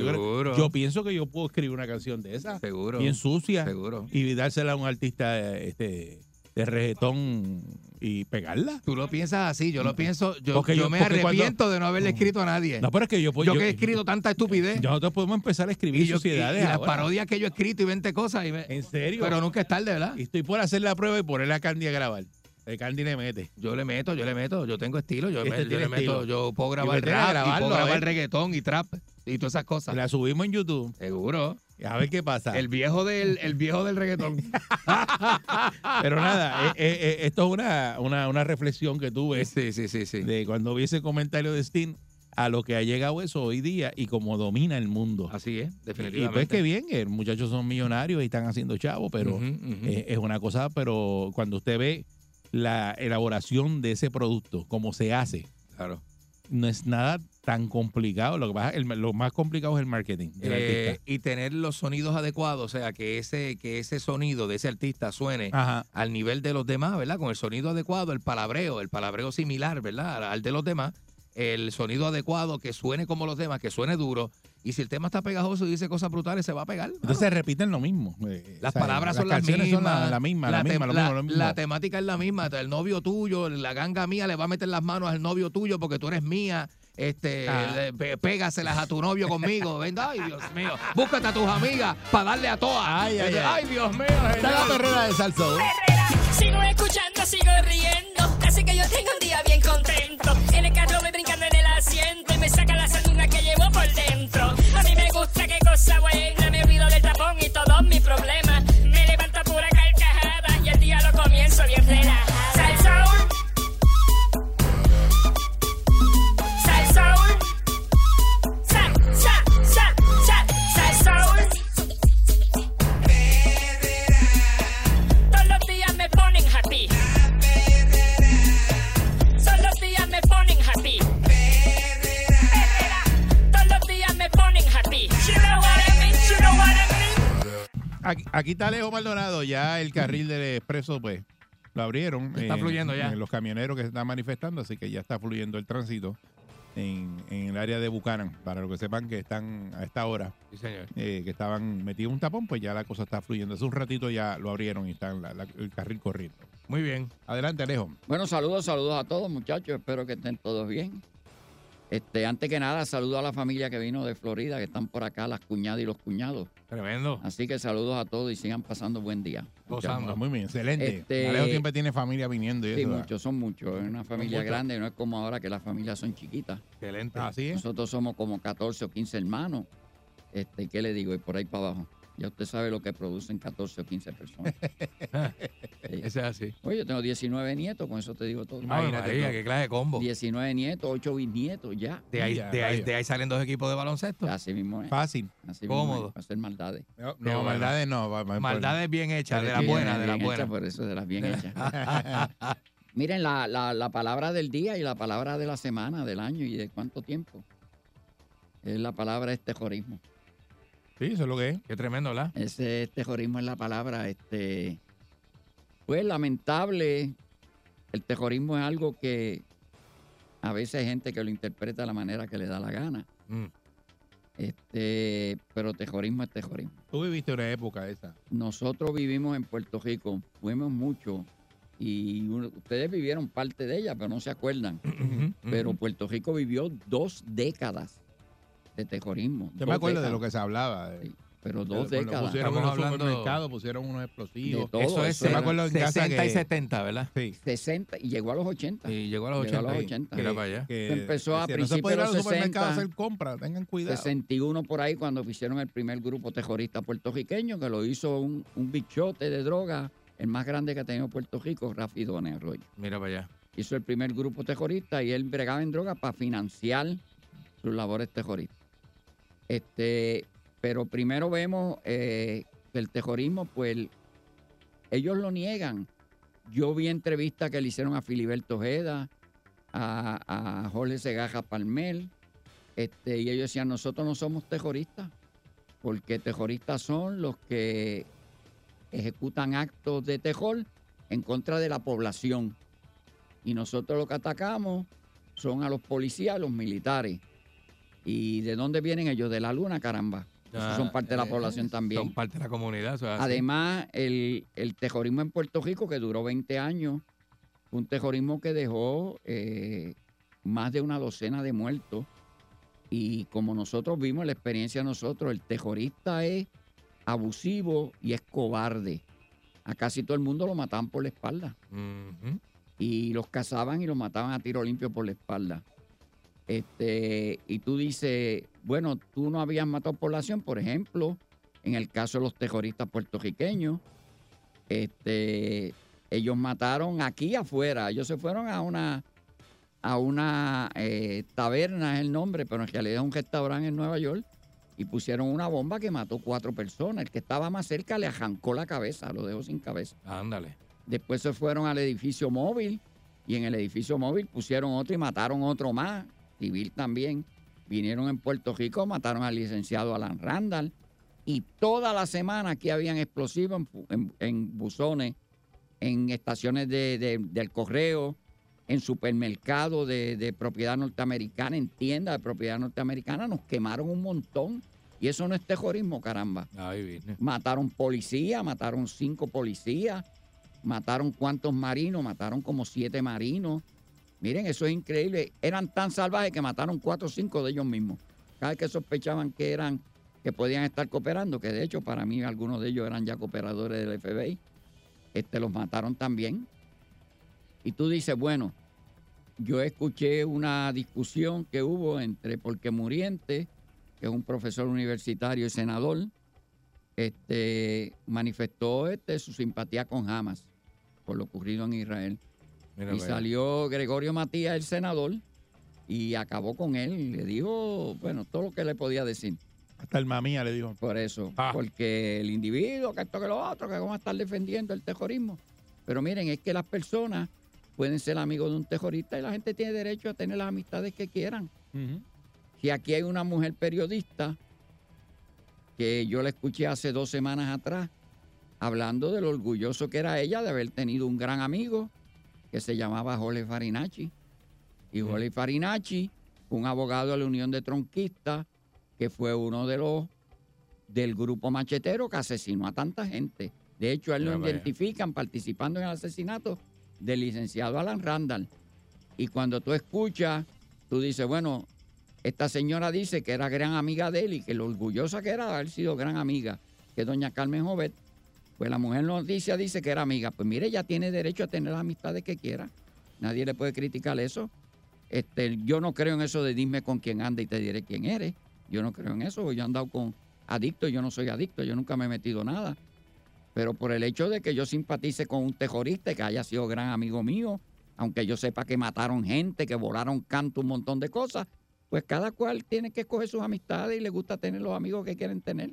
yo, pienso que yo puedo escribir una canción de esa, seguro, bien sucia, seguro. y dársela a un artista este, de reggaetón y pegarla. Tú lo piensas así, yo lo pienso, yo, yo, yo- me cuando- arrepiento de no haberle escrito a nadie. No, pero es que yo puedo. yo, que he escrito tanta estupidez Nosotros podemos empezar a escribir y, yo, y, las parodias que yo he escrito y 20 cosas, y me- En serio. pero nunca es tarde, ¿verdad? Y estoy por hacer la prueba y ponerle a Candy a grabar. El Candy le mete. Yo le meto, yo le meto, yo tengo estilo, yo, Este me- yo le meto, estilo. yo puedo grabar rap, y puedo grabar reggaetón y trap y todas esas cosas. La subimos en YouTube. Seguro. A ver qué pasa. El viejo del, el viejo del reggaetón. [laughs] Pero nada, eh, eh, eh, esto es una, una, una reflexión que tuve sí, sí, sí, sí. de cuando vi ese comentario de Steam a lo que ha llegado eso hoy día y cómo domina el mundo. Así es, Y pues definitivamente. que bien, que muchachos son millonarios y están haciendo chavos, pero eh, es una cosa, pero cuando usted ve la elaboración de ese producto, cómo se hace, claro. No es nada tan complicado. Lo que pasa, el- lo más complicado es el marketing del Eh, artista. y tener los sonidos adecuados, o sea, que ese, que ese sonido de ese artista suene Ajá. al nivel de los demás, ¿verdad? Con el sonido adecuado, el palabreo, el palabreo similar, ¿verdad? Al, al de los demás, el sonido adecuado, que suene como los demás, que suene duro. Y si el tema está pegajoso y dice cosas brutales, se va a pegar. mano. Entonces repiten lo mismo. eh, Las o sea, palabras son las canciones mismas. son la, la misma, la, misma, lo la- mismo, lo mismo. la temática es la misma. El novio tuyo, la ganga mía le va a meter las manos al novio tuyo porque tú eres mía. Este, Ah. le- pégaselas a tu novio conmigo. Venga, ay, Dios mío. Búscate a tus amigas para darle a todas. Ay, ay, ay. Dios mío. Está la perrera de salsa. Sigo escuchando, sigo riendo. Así que yo tengo un día bien contento. Cosa buena. Me olvido del tapón y todos mis problemas. Me levanto a pura carcajada y el día lo comienzo bien relajada. Aquí, aquí está Alejo Maldonado, ya el carril del expreso, pues, lo abrieron. Está eh, fluyendo ya. eh, los camioneros que se están manifestando, así que ya está fluyendo el tránsito en, en el área de Bucanan. Para lo que sepan que están a esta hora, Sí, señor. eh, que estaban metidos en un tapón, pues ya la cosa está fluyendo. Hace un ratito ya lo abrieron y está la- la- el carril corriendo. Muy bien. Adelante, Alejo. Bueno, saludos, saludos a todos muchachos, espero que estén todos bien. Este, antes que nada, saludo a la familia que vino de Florida, que están por acá, las cuñadas y los cuñados. Tremendo. Así que saludos a todos y sigan pasando buen día. Gozando. Muy bien, excelente. Este- Alejo siempre tiene familia viniendo y Sí, muchos, son muchos. Es una familia grande, no es como ahora que las familias son chiquitas. Excelente. Así es. Nosotros somos como 14 o 15 hermanos. Este, ¿y ¿Qué le digo? Y por ahí para abajo. Ya usted sabe lo que producen 14 o 15 personas. [laughs] Sí. Ese es así. Oye, yo tengo 19 nietos, con eso te digo todo. Imagínate María, qué clase de combo. 19 nietos, 8 bisnietos, ya. De ahí, Ya, de, ahí, de ahí salen dos equipos de baloncesto. Así mismo es. Fácil. Así Cómodo. mismo es, para hacer maldades. No, maldades no. va- Maldades bien hechas, de las buenas, de las bien buenas. hechas, por eso, de las bien hechas. [laughs] Miren, la, la, la palabra del día y la palabra de la semana, del año y de cuánto tiempo. Es la palabra es tejorismo. Sí, eso es lo que es. Qué tremendo, ¿verdad? Ese tejorismo es la palabra, este, pues lamentable el terrorismo es algo que a veces hay gente que lo interpreta de la manera que le da la gana. Mm. Este, pero terrorismo es terrorismo. Tú viviste una época esa. Nosotros vivimos en Puerto Rico, fuimos mucho y uno- ustedes vivieron parte de ella, pero no se acuerdan. Pero Puerto Rico vivió dos décadas de terrorismo. Yo me acuerdo de décadas. lo que se hablaba. de- Sí, pero de- dos cuando décadas. Pusieron Estamos unos hablando- supermercados, pusieron unos explosivos. De todo Eso es eso Yo me acuerdo en casa 60 y que- 70, ¿verdad? Sí. 60 y llegó a los 80. Y llegó a los Llegó a 80. los y- 80. Mira para allá. que empezó a no se principios puede ir de los los supermercados a 60. hacer compras, tengan cuidado. 61 por ahí cuando hicieron el primer grupo terrorista puertorriqueño, que lo hizo un, un bichote de droga, el más grande que ha tenido Puerto Rico, Rafi Dones Arroyo. Mira para allá. Hizo el primer grupo terrorista y él bregaba en droga para financiar sus labores terroristas. Este, pero primero vemos eh, que el terrorismo, pues el- ellos lo niegan. Yo vi entrevistas que le hicieron a Filiberto Ojeda, a, a Jorge Segaja Palmel, este, y ellos decían, nosotros no somos terroristas, porque terroristas son los que ejecutan actos de terror en contra de la población. Y nosotros lo que atacamos son a los policías, a los militares. ¿Y de dónde vienen ellos? De la luna, caramba. Ah, son parte de la eh, población también. Son parte de la comunidad. Además, el, el terrorismo en Puerto Rico, que duró 20 años, fue un terrorismo que dejó eh, más de una docena de muertos. Y como nosotros vimos la experiencia nosotros, el terrorista es abusivo y es cobarde. A casi todo el mundo lo mataban por la espalda y los cazaban y los mataban a tiro limpio por la espalda. Este, y tú dices, bueno, tú no habías matado población, por ejemplo, en el caso de los terroristas puertorriqueños, este, ellos mataron aquí afuera, ellos se fueron a una a una eh, taberna es el nombre, pero en realidad es un restaurante en Nueva York y pusieron una bomba que mató cuatro personas. El que estaba más cerca le arrancó la cabeza, lo dejó sin cabeza. Ándale. Después se fueron al edificio móvil y en el edificio móvil pusieron otro y mataron otro más, civil también. Vinieron en Puerto Rico, mataron al licenciado Alan Randall y toda la semana aquí habían explosivos en, en- en buzones, en estaciones de- de- del correo, en supermercados de, de propiedad norteamericana, en tiendas de propiedad norteamericana. Nos quemaron un montón y eso no es terrorismo, caramba. Mataron policías, mataron cinco policías, mataron cuantos marinos, mataron como siete marinos. Miren, eso es increíble. Eran tan salvajes que mataron cuatro o cinco de ellos mismos. Cada vez que sospechaban que eran, que podían estar cooperando, que de hecho para mí algunos de ellos eran ya cooperadores del FBI, este, los mataron también. Y tú dices, bueno, yo escuché una discusión que hubo entre Porque Muriente, que es un profesor universitario y senador, este, manifestó este, su simpatía con Hamas por lo ocurrido en Israel. Mira y salió Gregorio Matías, el senador, y acabó con él. y Le dijo, bueno, todo lo que le podía decir. Hasta el mamía le dijo. Por eso, Ah. porque el individuo, que esto que lo otro, que vamos a estar defendiendo el terrorismo. Pero miren, es que las personas pueden ser amigos de un terrorista y la gente tiene derecho a tener las amistades que quieran. Si aquí hay una mujer periodista que yo la escuché hace dos semanas atrás hablando de lo orgulloso que era ella de haber tenido un gran amigo que se llamaba Jorge Farinacci. Y Jorge Farinacci, un abogado de la Unión de Tronquistas, que fue uno de los del grupo machetero que asesinó a tanta gente. De hecho, a él lo identifican participando en el asesinato del licenciado Alan Randall. Y cuando tú escuchas, tú dices, bueno, esta señora dice que era gran amiga de él y que lo orgullosa que era de haber sido gran amiga, que es doña Carmen Jovet. Pues la mujer noticia dice que era amiga. Pues mire, ella tiene derecho a tener las amistades que quiera. Nadie le puede criticar eso. Este, yo no creo en eso de dime con quién anda y te diré quién eres. Yo no creo en eso. Yo he andado con adictos, yo no soy adicto, yo nunca me he metido nada. Pero por el hecho de que yo simpatice con un terrorista que haya sido gran amigo mío, aunque yo sepa que mataron gente, que volaron canto, un montón de cosas, pues cada cual tiene que escoger sus amistades y le gusta tener los amigos que quieren tener.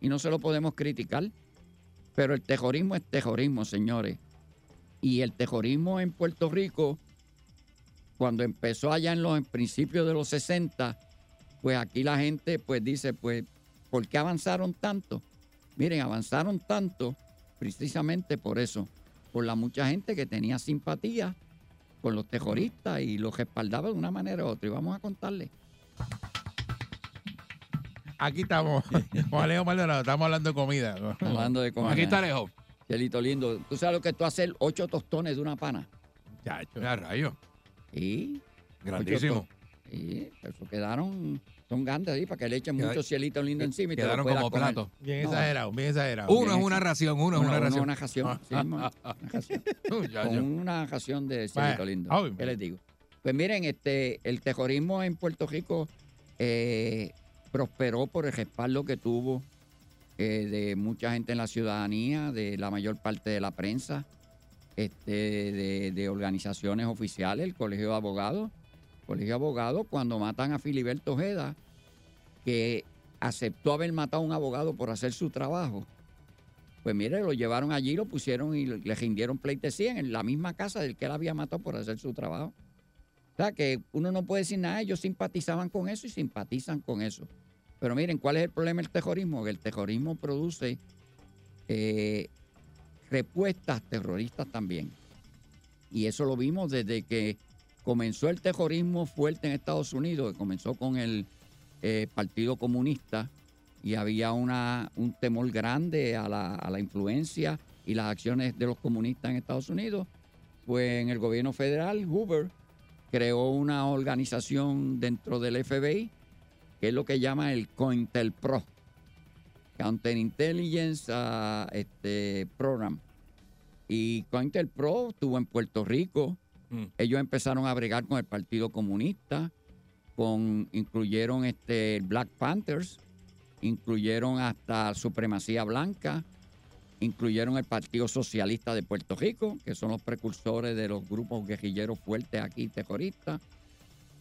Y no se lo podemos criticar. Pero el terrorismo es terrorismo, señores. Y el terrorismo en Puerto Rico, cuando empezó allá en los en principios de los 60, pues aquí la gente pues dice, pues, ¿por qué avanzaron tanto? Miren, avanzaron tanto precisamente por eso, por la mucha gente que tenía simpatía con los terroristas y los respaldaba de una manera u otra. Y vamos a contarle. Aquí estamos [laughs] con Alejo Maldonado, estamos hablando de comida. Hablando de comida. Aquí está lejos. Cielito lindo. ¿Tú sabes lo que tú hacer? Ocho tostones de una pana. Chacho. Ya, rayo. Y, Grandísimo. y eso quedaron, son grandes ahí para que le echen mucho cielito lindo encima y te lo Quedaron como comer. platos. Bien No. exagerado, bien exagerado. Uno bien es una ración, uno es Una- ración. una ración, [laughs] sí, una ración. [laughs] Ya, con ya. una ración de cielito Bueno, lindo. obvio. ¿Qué les digo? Pues miren, este, el terrorismo en Puerto Rico eh, prosperó por el respaldo que tuvo eh, de mucha gente en la ciudadanía, de la mayor parte de la prensa, este, de, organizaciones oficiales, el Colegio de Abogados. Colegio de Abogados, cuando matan a Filiberto Ojeda, que aceptó haber matado a un abogado por hacer su trabajo, pues mire, lo llevaron allí, lo pusieron y le rindieron pleitesía en la misma casa del que él había matado por hacer su trabajo. O sea, que uno no puede decir nada, ellos simpatizaban con eso y simpatizan con eso. Pero miren, ¿cuál es el problema del terrorismo? Que el terrorismo produce eh, respuestas terroristas también. Y eso lo vimos desde que comenzó el terrorismo fuerte en Estados Unidos, que comenzó con el eh, Partido Comunista y había una, un temor grande a la, a la influencia y las acciones de los comunistas en Estados Unidos, pues en el gobierno federal, Hoover creó una organización dentro del FBI, que es lo que llama el COINTELPRO, Counterintelligence ah, este, Program. Y COINTELPRO estuvo en Puerto Rico. Mm. Ellos empezaron a bregar con el Partido Comunista, con, incluyeron este, el Black Panthers, incluyeron hasta Supremacía Blanca, incluyeron el Partido Socialista de Puerto Rico, que son los precursores de los grupos guerrilleros fuertes aquí, terroristas.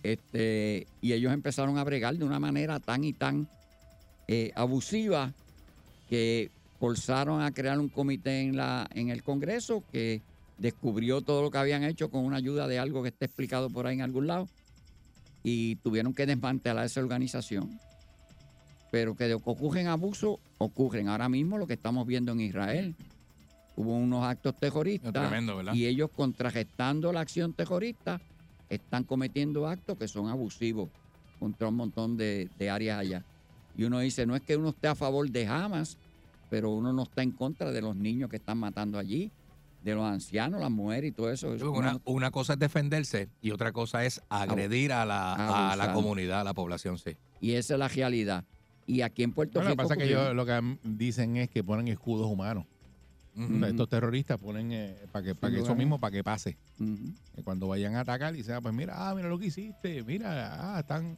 Este, y ellos empezaron a bregar de una manera tan y tan eh, abusiva que forzaron a crear un comité en, la, en el Congreso que descubrió todo lo que habían hecho con una ayuda de algo que está explicado por ahí en algún lado y tuvieron que desmantelar esa organización. Pero que ocurren abusos, ocurren. Ahora mismo lo que estamos viendo en Israel. Hubo unos actos terroristas y ellos contrarrestando la acción terrorista están cometiendo actos que son abusivos contra un montón de, de áreas allá. Y uno dice, no es que uno esté a favor de Hamas, pero uno no está en contra de los niños que están matando allí, de los ancianos, las mujeres y todo eso. Eso Una, uno- una cosa es defenderse y otra cosa es agredir a la, a la comunidad, a la población, sí. y esa es la realidad. Y aquí en Puerto Bueno, lo que Rico... pasa es que ellos lo que dicen es que ponen escudos humanos. O sea, estos terroristas ponen para que, para que eso mismo, para que pase. Que cuando vayan a atacar, dicen, ah, pues mira, ah, mira lo que hiciste, mira, ah, están.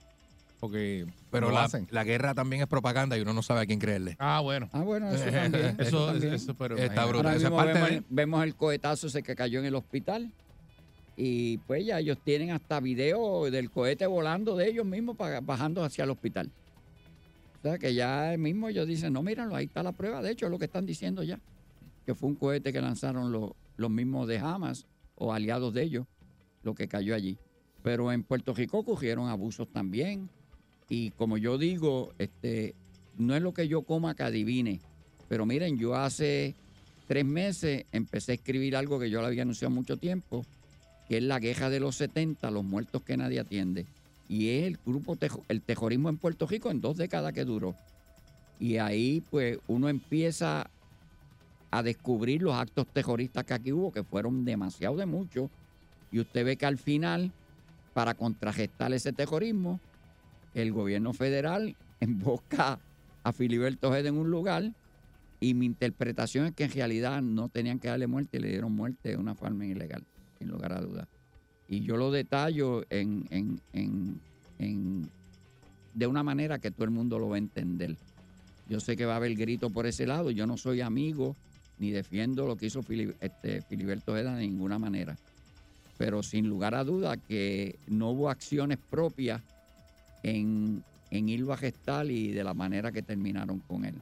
Porque. Pero lo la, hacen. la guerra también es propaganda y uno no sabe a quién creerle. Ah, bueno. Ah, bueno, eso [laughs] también. Eso, también. eso, pero. Está brutal. Ahora Esa mismo parte vemos, de- el, vemos el cohetazo ese que cayó en el hospital. Y pues ya ellos tienen hasta video del cohete volando de ellos mismos pa- bajando hacia el hospital. O sea que ya mismo ellos dicen, no, míralo, ahí está la prueba. De hecho, es lo que están diciendo ya. Que fue un cohete que lanzaron los, mismos de Hamas o aliados de ellos, lo que cayó allí. Pero en Puerto Rico ocurrieron abusos también. Y como yo digo, este, no es lo que yo coma que adivine. Pero miren, yo hace tres meses empecé a escribir algo que yo le había anunciado mucho tiempo, que es la queja de los 70, los muertos que nadie atiende. Y es el grupo, el terrorismo en Puerto Rico en dos décadas que duró. Y ahí pues uno empieza a descubrir los actos terroristas que aquí hubo, que fueron demasiado de muchos. Y usted ve que al final, para contrarrestar ese terrorismo, el gobierno federal [laughs] embosca a Filiberto Ojeda en un lugar y mi interpretación es que en realidad no tenían que darle muerte y le dieron muerte de una forma ilegal, sin lugar a dudas. Y yo lo detallo en, en- en- en- de una manera que todo el mundo lo va a entender. Yo sé que va a haber grito por ese lado. Yo no soy amigo ni defiendo lo que hizo este, Filiberto Ojeda de ninguna manera. Pero sin lugar a duda que no hubo acciones propias en, en irlo a gestar y de la manera que terminaron con él.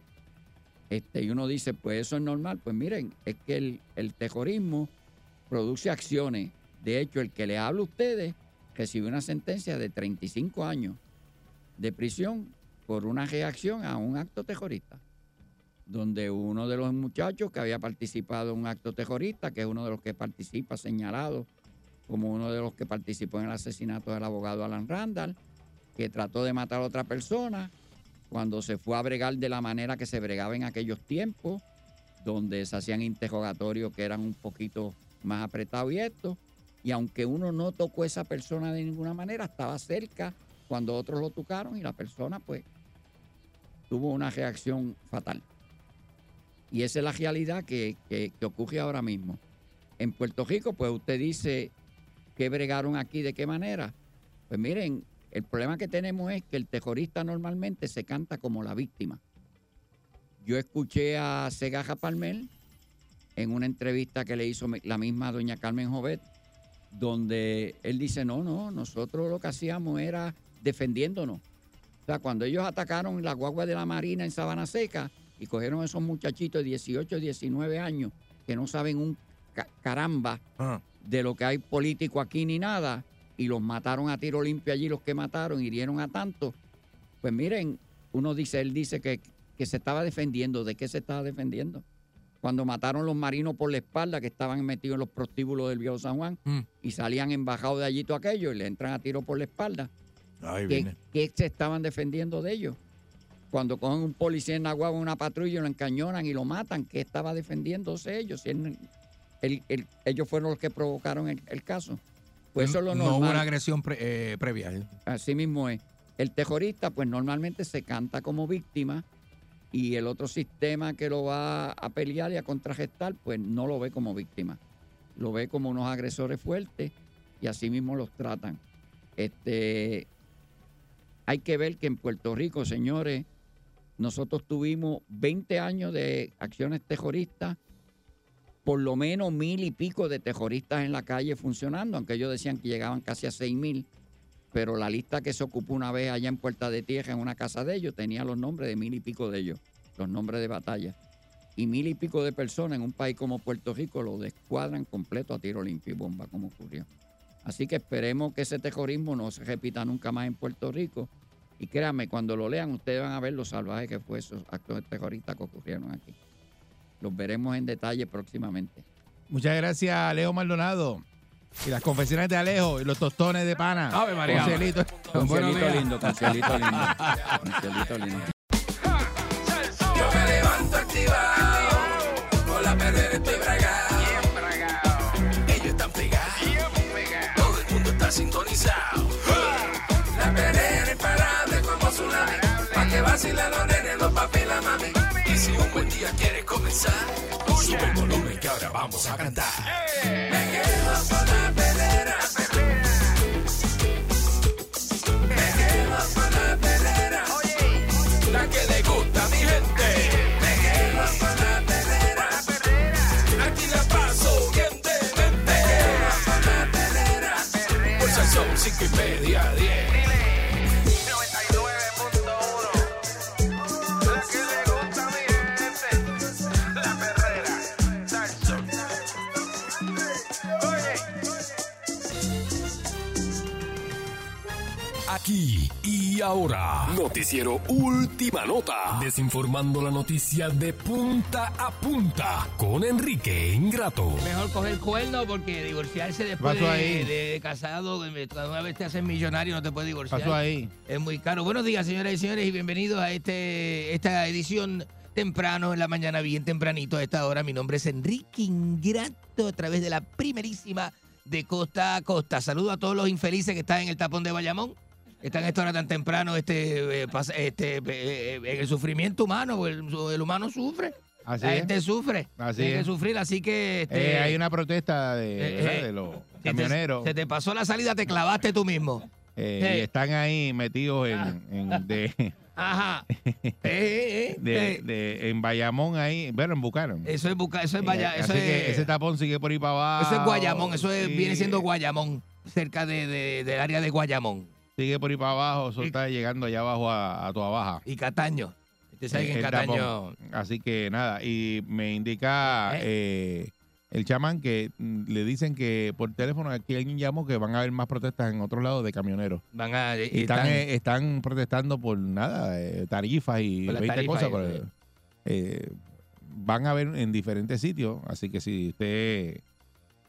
Este, y uno dice, pues eso es normal. Pues miren, es que el, el terrorismo produce acciones. De hecho, el que le habla a ustedes recibió una sentencia de 35 años de prisión por una reacción a un acto terrorista, donde uno de los muchachos que había participado en un acto terrorista, que es uno de los que participa señalado como uno de los que participó en el asesinato del abogado Alan Randall, que trató de matar a otra persona cuando se fue a bregar de la manera que se bregaba en aquellos tiempos, donde se hacían interrogatorios que eran un poquito más apretados y esto. Y aunque uno no tocó a esa persona de ninguna manera, estaba cerca cuando otros lo tocaron y la persona pues tuvo una reacción fatal. Y esa es la realidad que, que- ocurre ahora mismo. En Puerto Rico, pues usted dice que bregaron aquí, de qué manera. Pues miren, el problema que tenemos es que el terrorista normalmente se canta como la víctima. Yo escuché a Segaja Palmel en una entrevista que le hizo la misma doña Carmen Jovet, donde él dice, no, no, nosotros lo que hacíamos era defendiéndonos. O sea, cuando ellos atacaron la guagua de la Marina en Sabana Seca y cogieron a esos muchachitos de 18, 19 años que no saben un ca- caramba Ah. de lo que hay político aquí ni nada y los mataron a tiro limpio allí los que mataron, hirieron a tantos. Pues miren, uno dice, él dice que, que se estaba defendiendo. ¿De qué se estaba defendiendo? Cuando mataron los marinos por la espalda que estaban metidos en los prostíbulos del viejo San Juan Mm. y salían embajados de allí todo aquello y le entran a tiro por la espalda. Ahí ¿Qué, viene. qué se estaban defendiendo de ellos? Cuando cogen un policía en Nahuatl, una patrulla, y lo encañonan y lo matan, ¿qué estaba defendiéndose ellos? Él- ellos fueron los que provocaron el, el caso. Pues eso es lo no hubo normal. una agresión pre- eh, previa. ¿eh? Así mismo es. El terrorista, pues normalmente se canta como víctima y el otro sistema que lo va a pelear y a contragestar, pues no lo ve como víctima. Lo ve como unos agresores fuertes y así mismo los tratan. Este, hay que ver que en Puerto Rico, señores, nosotros tuvimos 20 años de acciones terroristas, por lo menos mil y pico de terroristas en la calle funcionando, aunque ellos decían que llegaban casi a seis mil pero la lista que se ocupó una vez allá en Puerta de Tierra, en una casa de ellos, tenía los nombres de mil y pico de ellos, los nombres de batalla. Y mil y pico de personas en un país como Puerto Rico lo descuadran completo a tiro limpio y bomba, como ocurrió. Así que esperemos que ese terrorismo no se repita nunca más en Puerto Rico. Y créanme, cuando lo lean, ustedes van a ver lo salvaje que fue esos actos terroristas que ocurrieron aquí. Los veremos en detalle próximamente. Muchas gracias, Leo Maldonado. Y las confesiones de Alejo y los tostones de pana. Ave María. Con Cielito. Con Buenos cielito días. lindo, con cielito lindo. Con cielito lindo. Yo me levanto activado, con la perrera estoy bragado. Bien bragado, Ellos están pegados, bien pegado. todo el mundo está sintonizado. Vacilen los nenes, los papi y la mami. Y si un buen día quieres comenzar, sube el volumen que ahora vamos a cantar. Me quedo con la perrera, me quedo con la perrera, la que le gusta Aquí y ahora. Noticiero Última Nota. Desinformando la noticia de punta a punta con Enrique Ingrato. Mejor coger cuerno porque divorciarse después de, ahí. de casado, eh, una vez te haces millonario, no te puedes divorciar. Pasó ahí. Es muy caro. Buenos días, señoras y señores, y bienvenidos a este esta edición temprano en la mañana, bien tempranito a esta hora. Mi nombre es Enrique Ingrato, a través de la primerísima de costa a costa. Saludo a todos los infelices que están en el tapón de Bayamón. Están esta hora tan temprano este, eh, este, eh, eh, en el sufrimiento humano, el, el humano sufre. Así la es. gente sufre. Así Tiene que sufrir, así que... este, Eh, hay una protesta de, los si te- camioneros Se te pasó la salida, te clavaste tú mismo. eh, y están ahí metidos en, Ah. en- de, [laughs] Ajá. [laughs] De- de- en Bayamón ahí, bueno, en Bucaram. Eso es Buca- eso es Eh, eso así es, que ese tapón sigue por ahí para abajo. eso es Guayamón, eso Sí, viene siendo Guayamón, cerca de, de- del área de Guayamón Sigue por ahí para abajo, eso Y- está llegando allá abajo a, a Toa Baja. y Cataño. Usted sabe que en El Cataño. Así que nada, y me indica eh, el chamán que mm, le dicen que por teléfono aquí alguien llamó que van a haber más protestas en otros lados de camioneros. van a Y están, eh, están protestando por nada, eh, tarifas y Por las 20 tarifas cosas. pero, eh, van a ver en diferentes sitios, así que si usted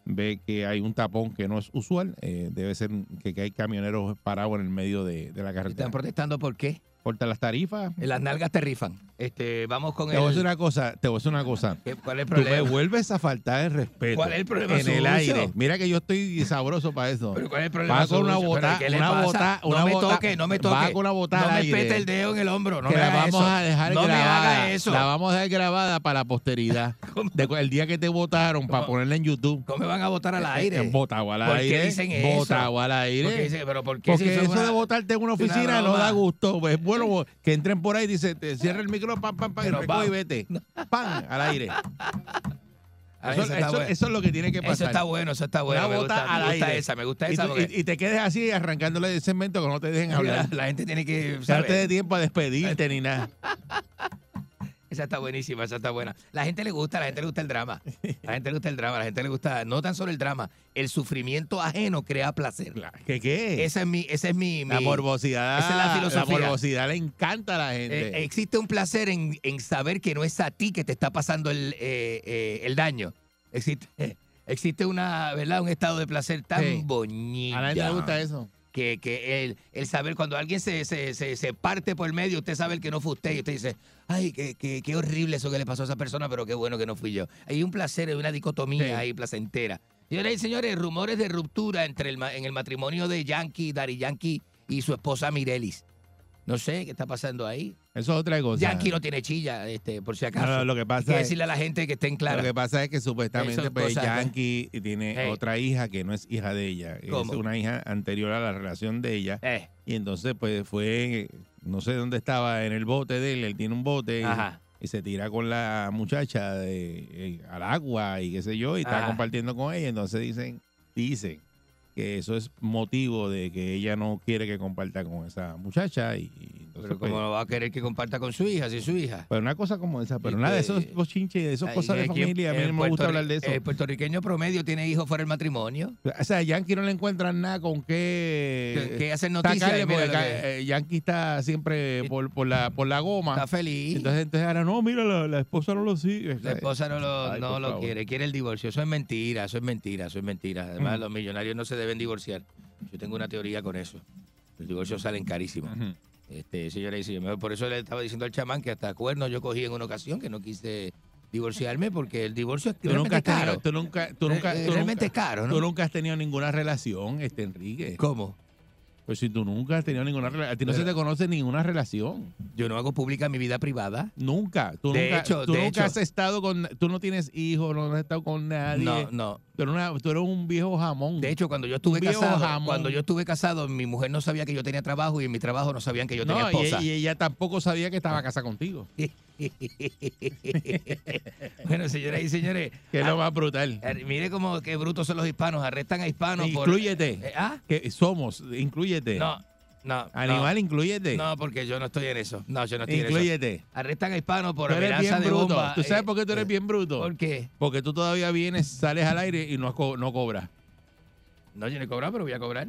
ve que hay un tapón que no es usual, eh, debe ser que, que hay camioneros parados en el medio de, de la ¿Están carretera. protestando por qué? Corta las tarifas. Las nalgas te rifan. Este, vamos con Te voy a decir el... una cosa, te voy a decir una cosa. ¿Qué- ¿Cuál es el Tú me problema? vuelves a faltar el respeto. ¿Cuál es el problema En el aire. Mira que yo estoy sabroso para eso. ¿Pero cuál es el problema Va con una bota, ¿Pero una pasa? bota, una no me bota- toque, no me toque. va con una bota No al me aire. pete el dedo en el hombro, no que me la haga vamos eso. a dejar no grabada. me haga eso. La vamos a dejar grabada para la posteridad. [laughs] De el día que te votaron para ponerla en YouTube. ¿Cómo me van a votar al aire? Votado al ¿Por qué aire. dicen eso? Votado al aire. ¿Por qué dicen- pero por qué Porque si eso de votarte en una oficina no da gusto. Pues que entren por ahí dice, te cierra el micrófono, pam, pam, pam, y y vete. [laughs] Pam, al aire. Eso, eso está eso- bueno. eso es lo que tiene que pasar. Eso está bueno, eso está bueno. Me gusta, me gusta aire. esa, me gusta Y, esa. tú- porque y- y te quedes así arrancándole el segmento que no te dejen la, hablar. la gente tiene que No saber. te dé tiempo a despedirte ni nada. [laughs] Esa está buenísima, esa está buena. La gente le gusta, la gente le gusta el drama. La gente le gusta el drama, la gente le gusta, no tan solo el drama, el sufrimiento ajeno crea placer. ¿Qué qué? Esa es mi, esa es mi, la morbosidad. esa es la filosofía. morbosidad le encanta a la gente. Eh, existe un placer en, en saber que no es a ti que te está pasando el, eh, eh, el daño. Existe, [laughs] existe una, ¿verdad? Un estado de placer tan Sí. bonito. a la gente le gusta eso. Que, que el, el saber cuando alguien se, se, se, se parte por el medio, usted sabe que no fue usted y usted dice, ay, qué, qué, qué horrible eso que le pasó a esa persona, pero qué bueno que no fui yo. Hay un placer, hay una dicotomía Sí. ahí placentera. Señoras y señores, rumores de ruptura entre el, en el matrimonio de Yankee, Dari Yankee y su esposa Mirelis. No sé qué está pasando ahí. Eso es otra cosa. Yankee no tiene chilla, este, por si acaso. No, no, lo que Hay pasa que es- decirle a la gente que estén claras. Lo que pasa es que supuestamente pues, cosas, Yankee tiene Hey. otra hija que no es hija de ella. ¿Cómo? Es una hija anterior a la relación de ella. Eh, Y entonces pues fue, no sé dónde estaba, en el bote de él. Él tiene un bote. y- Ajá. Y, se tira con la muchacha de, eh, al agua y qué sé yo. Y está Ajá. compartiendo con ella. Entonces dicen, dicen que eso es motivo de que ella no quiere que comparta con esa muchacha. Y, pero como va a querer que comparta con su hija, si su hija. pero una cosa como esa, pero Y nada de esos bochinches, de esas cosas de familia, a mí no me gusta hablar de eso. El puertorriqueño promedio tiene hijos fuera del matrimonio. O sea, Yankee no le encuentran nada con qué, Que- que hacen noticias porque que- eh, Yankee está siempre por, por la por la goma. Está feliz. Entonces, entonces ahora no, mira, la, la esposa no lo sigue. la esposa no lo, Ay, no lo quiere, quiere el divorcio. Eso es mentira, eso es mentira, eso es mentira. Además, Mm. los millonarios no se deben divorciar. Yo tengo una teoría con eso. Los divorcios salen carísimos. Este, por eso le estaba diciendo al chamán que hasta cuernos yo cogí en una ocasión que no quise divorciarme porque el divorcio es Tú nunca, has tenido, caro. tú nunca, tú nunca, Eh, tú realmente nunca- es caro, ¿no? tú nunca has tenido ninguna relación, este Enrique. ¿Cómo? Pues si tú nunca has tenido ninguna relación, a ti no se te conoce ninguna relación. Yo no hago pública mi vida privada. Nunca. Tú De nunca, hecho- tú de nunca hecho- has estado con, tú no tienes hijos, no has estado con nadie. No, no. Tú eres, una- tú eres un viejo jamón. De hecho, cuando yo estuve Un casado, jamón. cuando yo estuve casado, mi mujer no sabía que yo tenía trabajo y en mi trabajo no sabían que yo tenía esposa. y, y ella tampoco sabía que estaba casada contigo. [laughs] bueno, señoras y señores, Que lo más brutal. mire cómo qué brutos son los hispanos, arrestan a hispanos por Inclúyete. Eh, ¿Ah? Que somos, inclúyete. No, no. Animal. No, no, porque yo no estoy en eso. No, yo no estoy en eso. inclúyete. Arrestan a hispanos por amenaza bien de bruto. bomba. ¿Tú sabes eh, por qué tú eres eh, bien bruto? ¿Por qué? Porque tú todavía vienes, sales al aire y no, co- no cobras. No, yo no he cobrado, pero voy a cobrar.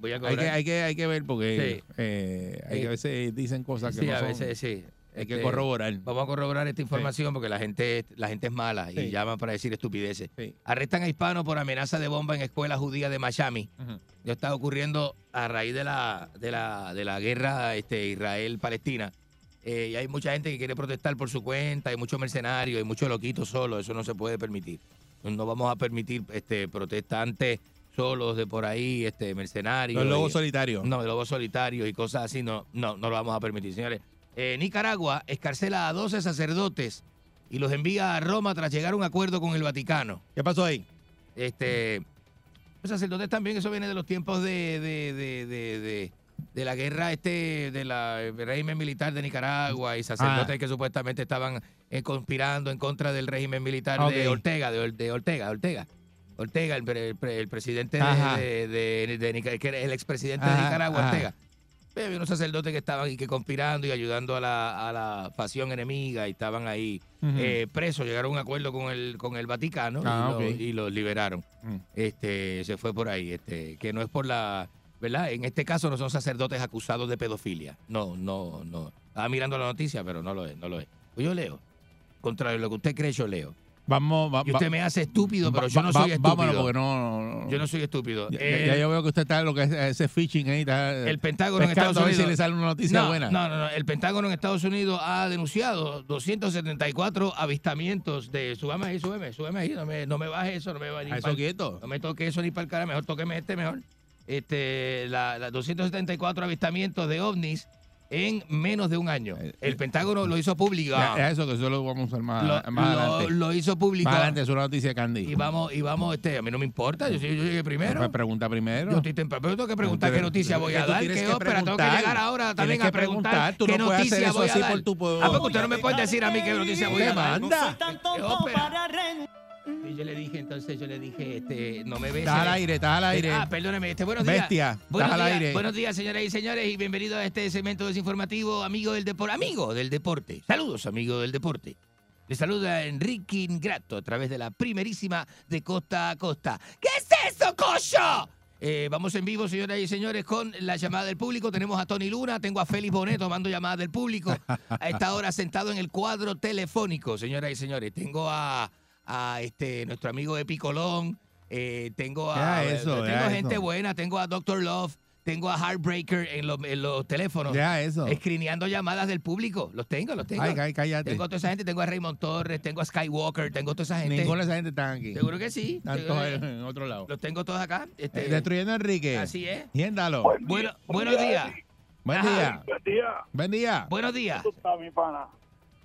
Voy a Hay cobrar. que, hay, que, hay que ver porque Sí. eh, hay que a veces dicen cosas que sí, no a son. veces sí. Hay que Este, corroborar. Vamos a corroborar esta información porque la gente, la gente es mala y llaman para decir estupideces. Sí. Arrestan a hispanos por amenaza de bomba en escuela judía de Miami. Ujú. Esto está ocurriendo a raíz de la, de la, de la guerra este, Israel-Palestina. Eh, y hay mucha gente que quiere protestar por su cuenta, hay muchos mercenarios, hay muchos loquitos solos, eso no se puede permitir. No vamos a permitir este, protestantes solos de por ahí, este, mercenarios. Los lobos y- solitarios. no, lobos solitarios y cosas así, no, no, no lo vamos a permitir, señores. Eh, Nicaragua escarcela a 12 sacerdotes y los envía a Roma tras llegar a un acuerdo con el Vaticano. ¿Qué pasó ahí? Este, los sacerdotes también, eso viene de los tiempos de, de, de, de, la guerra este de la el régimen militar de Nicaragua y sacerdotes Ah. que supuestamente estaban eh, conspirando en contra del régimen militar de Ortega, de, Or- de Ortega, Ortega. Ortega, el, el el presidente de, Ajá. de, de- de Nica- que era el expresidente de Nicaragua. Ortega. Había unos sacerdotes que estaban y que conspirando y ayudando a la, a la facción enemiga y estaban ahí eh, presos. Llegaron a un acuerdo con el, con el Vaticano Ah, y, y los liberaron. Mm. Este, se fue por ahí. Este, que no es por la. ¿Verdad? En este caso no son sacerdotes acusados de pedofilia. No, no, no. Estaba mirando la noticia, pero no lo es, no lo es. Pues yo leo. Contrario a lo que usted cree, yo leo. Vamos, va- Y usted va- me hace estúpido, pero va- yo no soy Vámonos, estúpido. porque no, no- no. Yo no soy estúpido. Ya, Eh, ya yo veo que usted está en lo que es ese phishing ahí. Está, el Pentágono en Estados a ver si Unidos. le sale una noticia no, buena. No, no, no. El Pentágono en Estados Unidos ha denunciado 274 avistamientos de. Súbame ahí, súbeme, súbeme ahí. No me, no me baje eso, no me baje eso quieto. No me toque eso ni para el cara, mejor tóqueme este mejor. Este, la, la 274 avistamientos de ovnis en menos de un año. Eh, El Pentágono lo hizo público. Ya eso que eso lo vamos a usar más, Lo, más lo- adelante. lo hizo público. Más adelante, es una noticia Candy. Y vamos, y vamos, este, a mí no me importa, yo, soy- yo llegué primero. Pues pregunta primero. Yo estoy temprano, pero tengo que preguntar qué noticia voy es a dar, qué que ópera, tengo que preguntar. llegar ahora también a preguntar, tú qué no noticia hacer eso voy a así dar. por tu po- Ah, porque usted no me puede decir a mí qué noticia voy ¿Qué a dar. Y yo le dije, entonces yo le dije, este, no me beses. Estás al aire, estás al aire. Ah, perdóneme, este, buenos días. Bestia, buenos estás al días, aire. Buenos días, señoras y señores, y bienvenidos a este segmento desinformativo, amigo del deporte. Amigo del deporte. Saludos, amigo del deporte. Le saluda Enrique Ingrato a través de la primerísima de costa a costa. ¿Qué es eso, cocho? Eh, vamos en vivo, señoras y señores, con la llamada del público. Tenemos a Tony Luna, tengo a Félix Bonet tomando llamadas del público. A esta hora sentado en el cuadro telefónico, señoras y señores. Tengo a, a este nuestro amigo Epi Colón, eh, tengo a Ya eso, tengo ya gente eso. buena, tengo a Dr. Love, tengo a Heartbreaker en los, en los teléfonos. Ya eso. Escrineando llamadas del público. Los tengo, los tengo. Ay, ay, cállate. Tengo a toda esa gente, tengo a Raymond Torres, tengo a Skywalker, tengo a toda esa gente. Ninguna de esa gente está aquí. Seguro que sí. Están todos en otro lado. Los tengo todos acá. Este, Eh, Destruyendo a Enrique. Así es. Yéndalo. Bueno, buenos días. Buen día. Buen día. Buen día. Buenos días. ¿Cómo está, mi pana?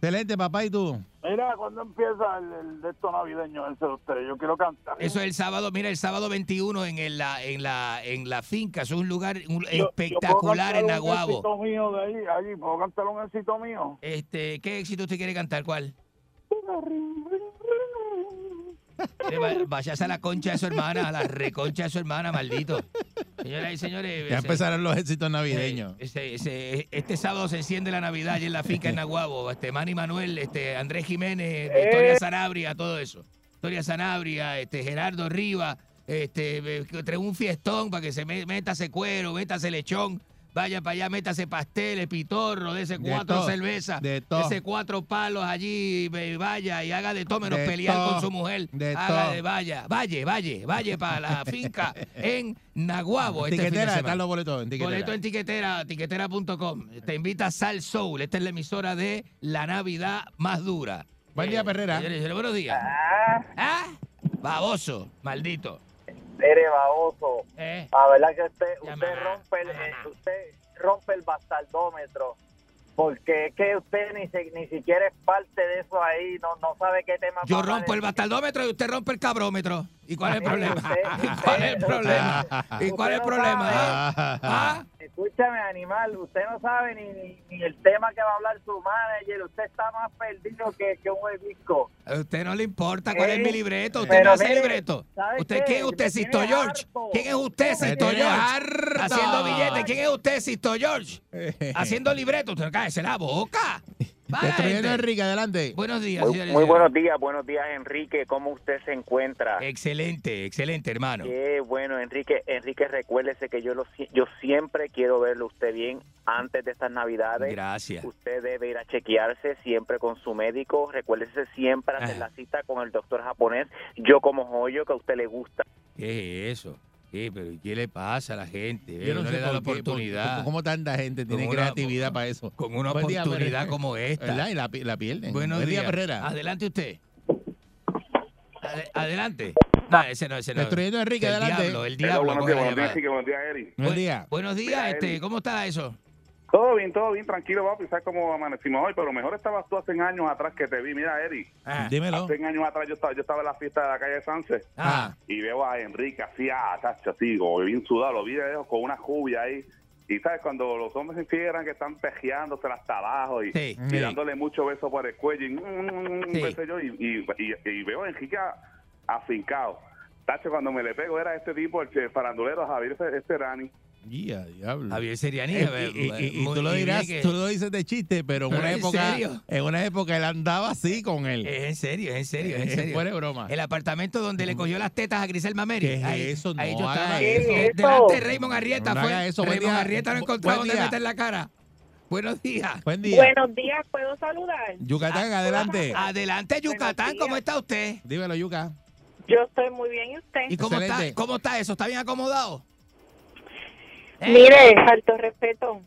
Excelente, papá. ¿Y tú? Mira, ¿cuándo empieza el, el de esto navideño ese de ustedes? Yo quiero cantar. Eso es el sábado, mira, el sábado 21 en, la, en, la, en la finca. Es un lugar un- Yo- espectacular en cantar Un Naguabo. éxito mío de ahí, allí, ¿puedo cantar un éxito mío? Este, ¿Qué éxito usted quiere cantar? ¿Cuál? [laughs] Eh, va- Váyase a la concha de su hermana, a la reconcha de su hermana, maldito. Señoras y señores. Ya ese- empezaron los éxitos navideños. Ese- ese- este sábado se enciende la Navidad allí en la finca en Naguabo. Este, Manny Manuel, este, Andrés Jiménez, Eh. Victoria Sanabria, todo eso. Victoria Sanabria, este, Gerardo Riva, este, eh, trae un fiestón para que se me- métase cuero, métase lechón. Vaya para allá, métase pasteles, pitorro, de ese cuatro cervezas, de ese cuatro palos allí, vaya y haga de todo menos De pelear con su mujer. de haga de vaya, vaya, vaya, vaya para la [laughs] finca en Naguabo. Este Tiquetera, están los boletos en tiquetera. Boleto en tiquetera, tiquetera.com. Te invita Sal Soul. Esta es la emisora de la Navidad más dura. Buen día, Perrera. buenos días. ¿Ah? Baboso, maldito. Eres baboso. Eh. La verdad que usted, usted rompe el, eh, usted rompe el bastardómetro. Porque es que usted ni, se- ni siquiera es parte de eso ahí, no, no sabe qué tema Yo rompo el bastardómetro y usted rompe el cabrómetro. ¿Y cuál es el problema? usted- [laughs] ¿Y cuál es el usted- problema? ¿Y cuál es el usted no problema? sabe. eh? ¿Ah? Escúchame, animal, usted no sabe ni, ni, ni el tema que va a hablar su manager, usted está más perdido que, que un disco. A usted no le importa cuál es mi libreto. Usted pero no hace mire, libreto. ¿sabe ¿Usted qué? quién es usted, Sisto George? harto. ¿Quién es usted, Sisto George? harto. Haciendo billetes. ¿Quién es usted, Sisto George? Haciendo libreto. Usted cállese la boca. Destruyendo a. Enrique, adelante. Buenos días, Muy, buenos días, buenos días, Enrique. ¿Cómo usted se encuentra? Excelente, excelente, hermano. Qué bueno, Enrique. Enrique, recuérdese que yo lo yo siempre quiero verlo usted bien antes de estas Navidades. Gracias. Usted debe ir a chequearse siempre con su médico. Recuérdese siempre hacer Ajá. la cita con el doctor japonés. Yo como joyo que a usted le gusta. ¿Qué es eso? ¿Qué, pero ¿qué le pasa a la gente? Yo no, no sé le da la por- oportunidad. ¿Cómo tanta gente tiene una- creatividad con- para eso? Con una Buen día, oportunidad como esta. ¿Verdad? Y la, la pierden. Buenos Buen día, días. Perrera. Adelante usted. Ade- adelante. No, ese no, ese no. Destruyendo a Enrique, el adelante. diablo, el Hello, diablo. buenos días, buenos días. Enrique, buenos días, día. Buenos días, este. ¿cómo está eso? Todo bien, todo bien, tranquilo, papi. ¿Sabes cómo amanecimos hoy? Pero mejor estabas tú hace años atrás que te vi. Mira, Eri, Ah, Dímelo. hace años atrás yo estaba, yo estaba en la fiesta de la calle Sánchez ah, y veo a Enrique así, ah, tacho, así, como bien sudado. Lo vi de lejos con una jubia ahí. Y sabes, cuando los hombres se infieran que están pejeándose hasta abajo y, Sí. y dándole mucho beso por el cuello y, mm, Sí. qué sé yo, y, y, y- y veo a Enrique afincado. Tacho, cuando me le pego era este tipo, el farandulero Javier Esterani. Guía, diablo. Javier Seriani. Eh, a ver, y, y- y- y muy- tú lo dirás, que- tú lo dices de chiste, pero en Pero una ¿en época, serio? en una época él andaba así con él. Es en serio, es en serio, es en Eh, serio. fuera broma. El apartamento donde le cogió las tetas a Grisel Mameri. ¿Qué es ahí, eso? ahí No yo haga estaba. eh, ¿Qué es delante de? Raymond Arrieta No fue. haga eso. Raymond día. Arrieta no encontraba dónde meter la cara. Buenos días. Buen día. Buenos días, ¿puedo saludar? Yucatán, adelante. Adelante, Yucatán. ¿Cómo está usted? Dímelo, Yuca. Yo estoy muy bien, ¿y usted? ¿Y cómo está, cómo está eso? ¿Está bien acomodado? Mire, alto respeto.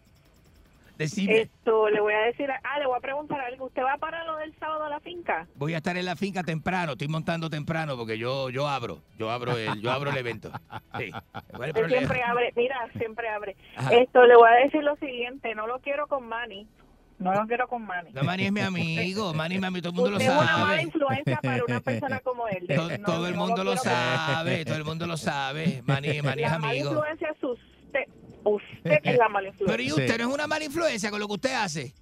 Decime. Esto, le voy a decir, ah, le voy a preguntar algo. ¿Usted va para lo del sábado a la finca? Voy a estar en la finca temprano, estoy montando temprano porque yo yo abro, yo abro el, yo abro el evento. Sí. ¿Cuál es el siempre abre, mira, siempre abre. Ajá. Esto, le voy a decir lo siguiente, no lo quiero con Manny. No lo quiero con Manny. No, Manny es mi amigo, Manny es mi amigo, todo el mundo lo Usted es una mala sabe. influencia para una persona como él. [laughs] No, Todo el mundo lo con- sabe, todo el mundo lo sabe. Manny, Manny es La mala amigo. influencia es usted. Usted que es la mala influencia. Pero ¿y usted no es una mala influencia con lo que usted hace?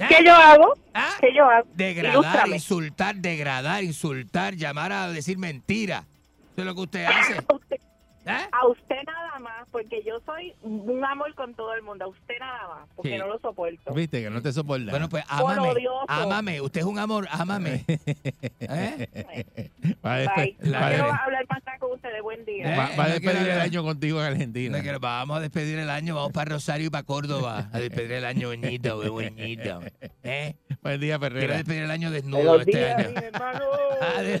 ¿Ah? ¿Qué yo hago? ¿Ah? ¿Qué yo hago? Degradar, Ilústrame. insultar, degradar, insultar, llamar a decir mentira. Eso es lo que usted hace. Usted- ¿Eh? A usted nada más, porque yo soy un amor con todo el mundo. A usted nada más, porque Sí. no lo soporto. Viste que no te soporta. Bueno, pues ámame. Ámame. Usted es un amor, ámame. [laughs] ¿Eh? Bye. Quiero de- hablar más ustedes. Buen día. Eh, va- va a despedir quiero- el año contigo en Argentina. No vamos a despedir el año, vamos para Rosario y para Córdoba a despedir el año bonito, bonito. [laughs] ¿Eh? Buen día, Quiero Ferrera. despedir el año desnudo Buenos este días, año. [laughs]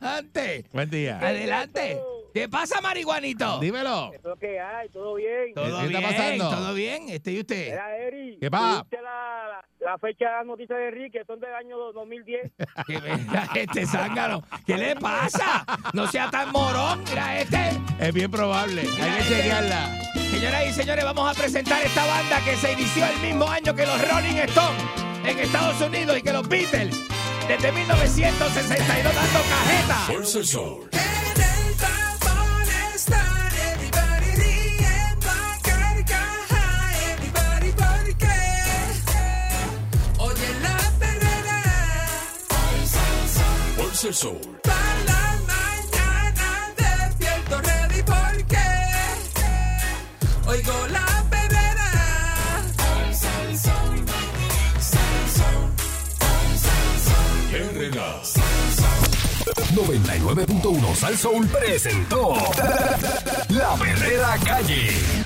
Adelante, Buen día. adelante. ¿Qué pasa, marihuanito? Dímelo. ¿Qué es lo que hay? ¿Todo bien? Todo ¿Qué está pasando? todo bien. Este y usted. Mira, Eri. ¿Qué pasa? ¿tuviste La, la, la fecha de las noticias de Enrique son del año 2010. Que mira este zángano. ¿Qué le pasa? No sea tan morón. Mira este. Es bien probable. Hay que este. chequearla. Señoras y señores, vamos a presentar esta banda que se inició el mismo año que los Rolling Stones en Estados Unidos y que los Beatles. Desde 1962 dando cajeta. Fuerza el sol. El 99.1 Sal Soul presentó La Verdadera Calle.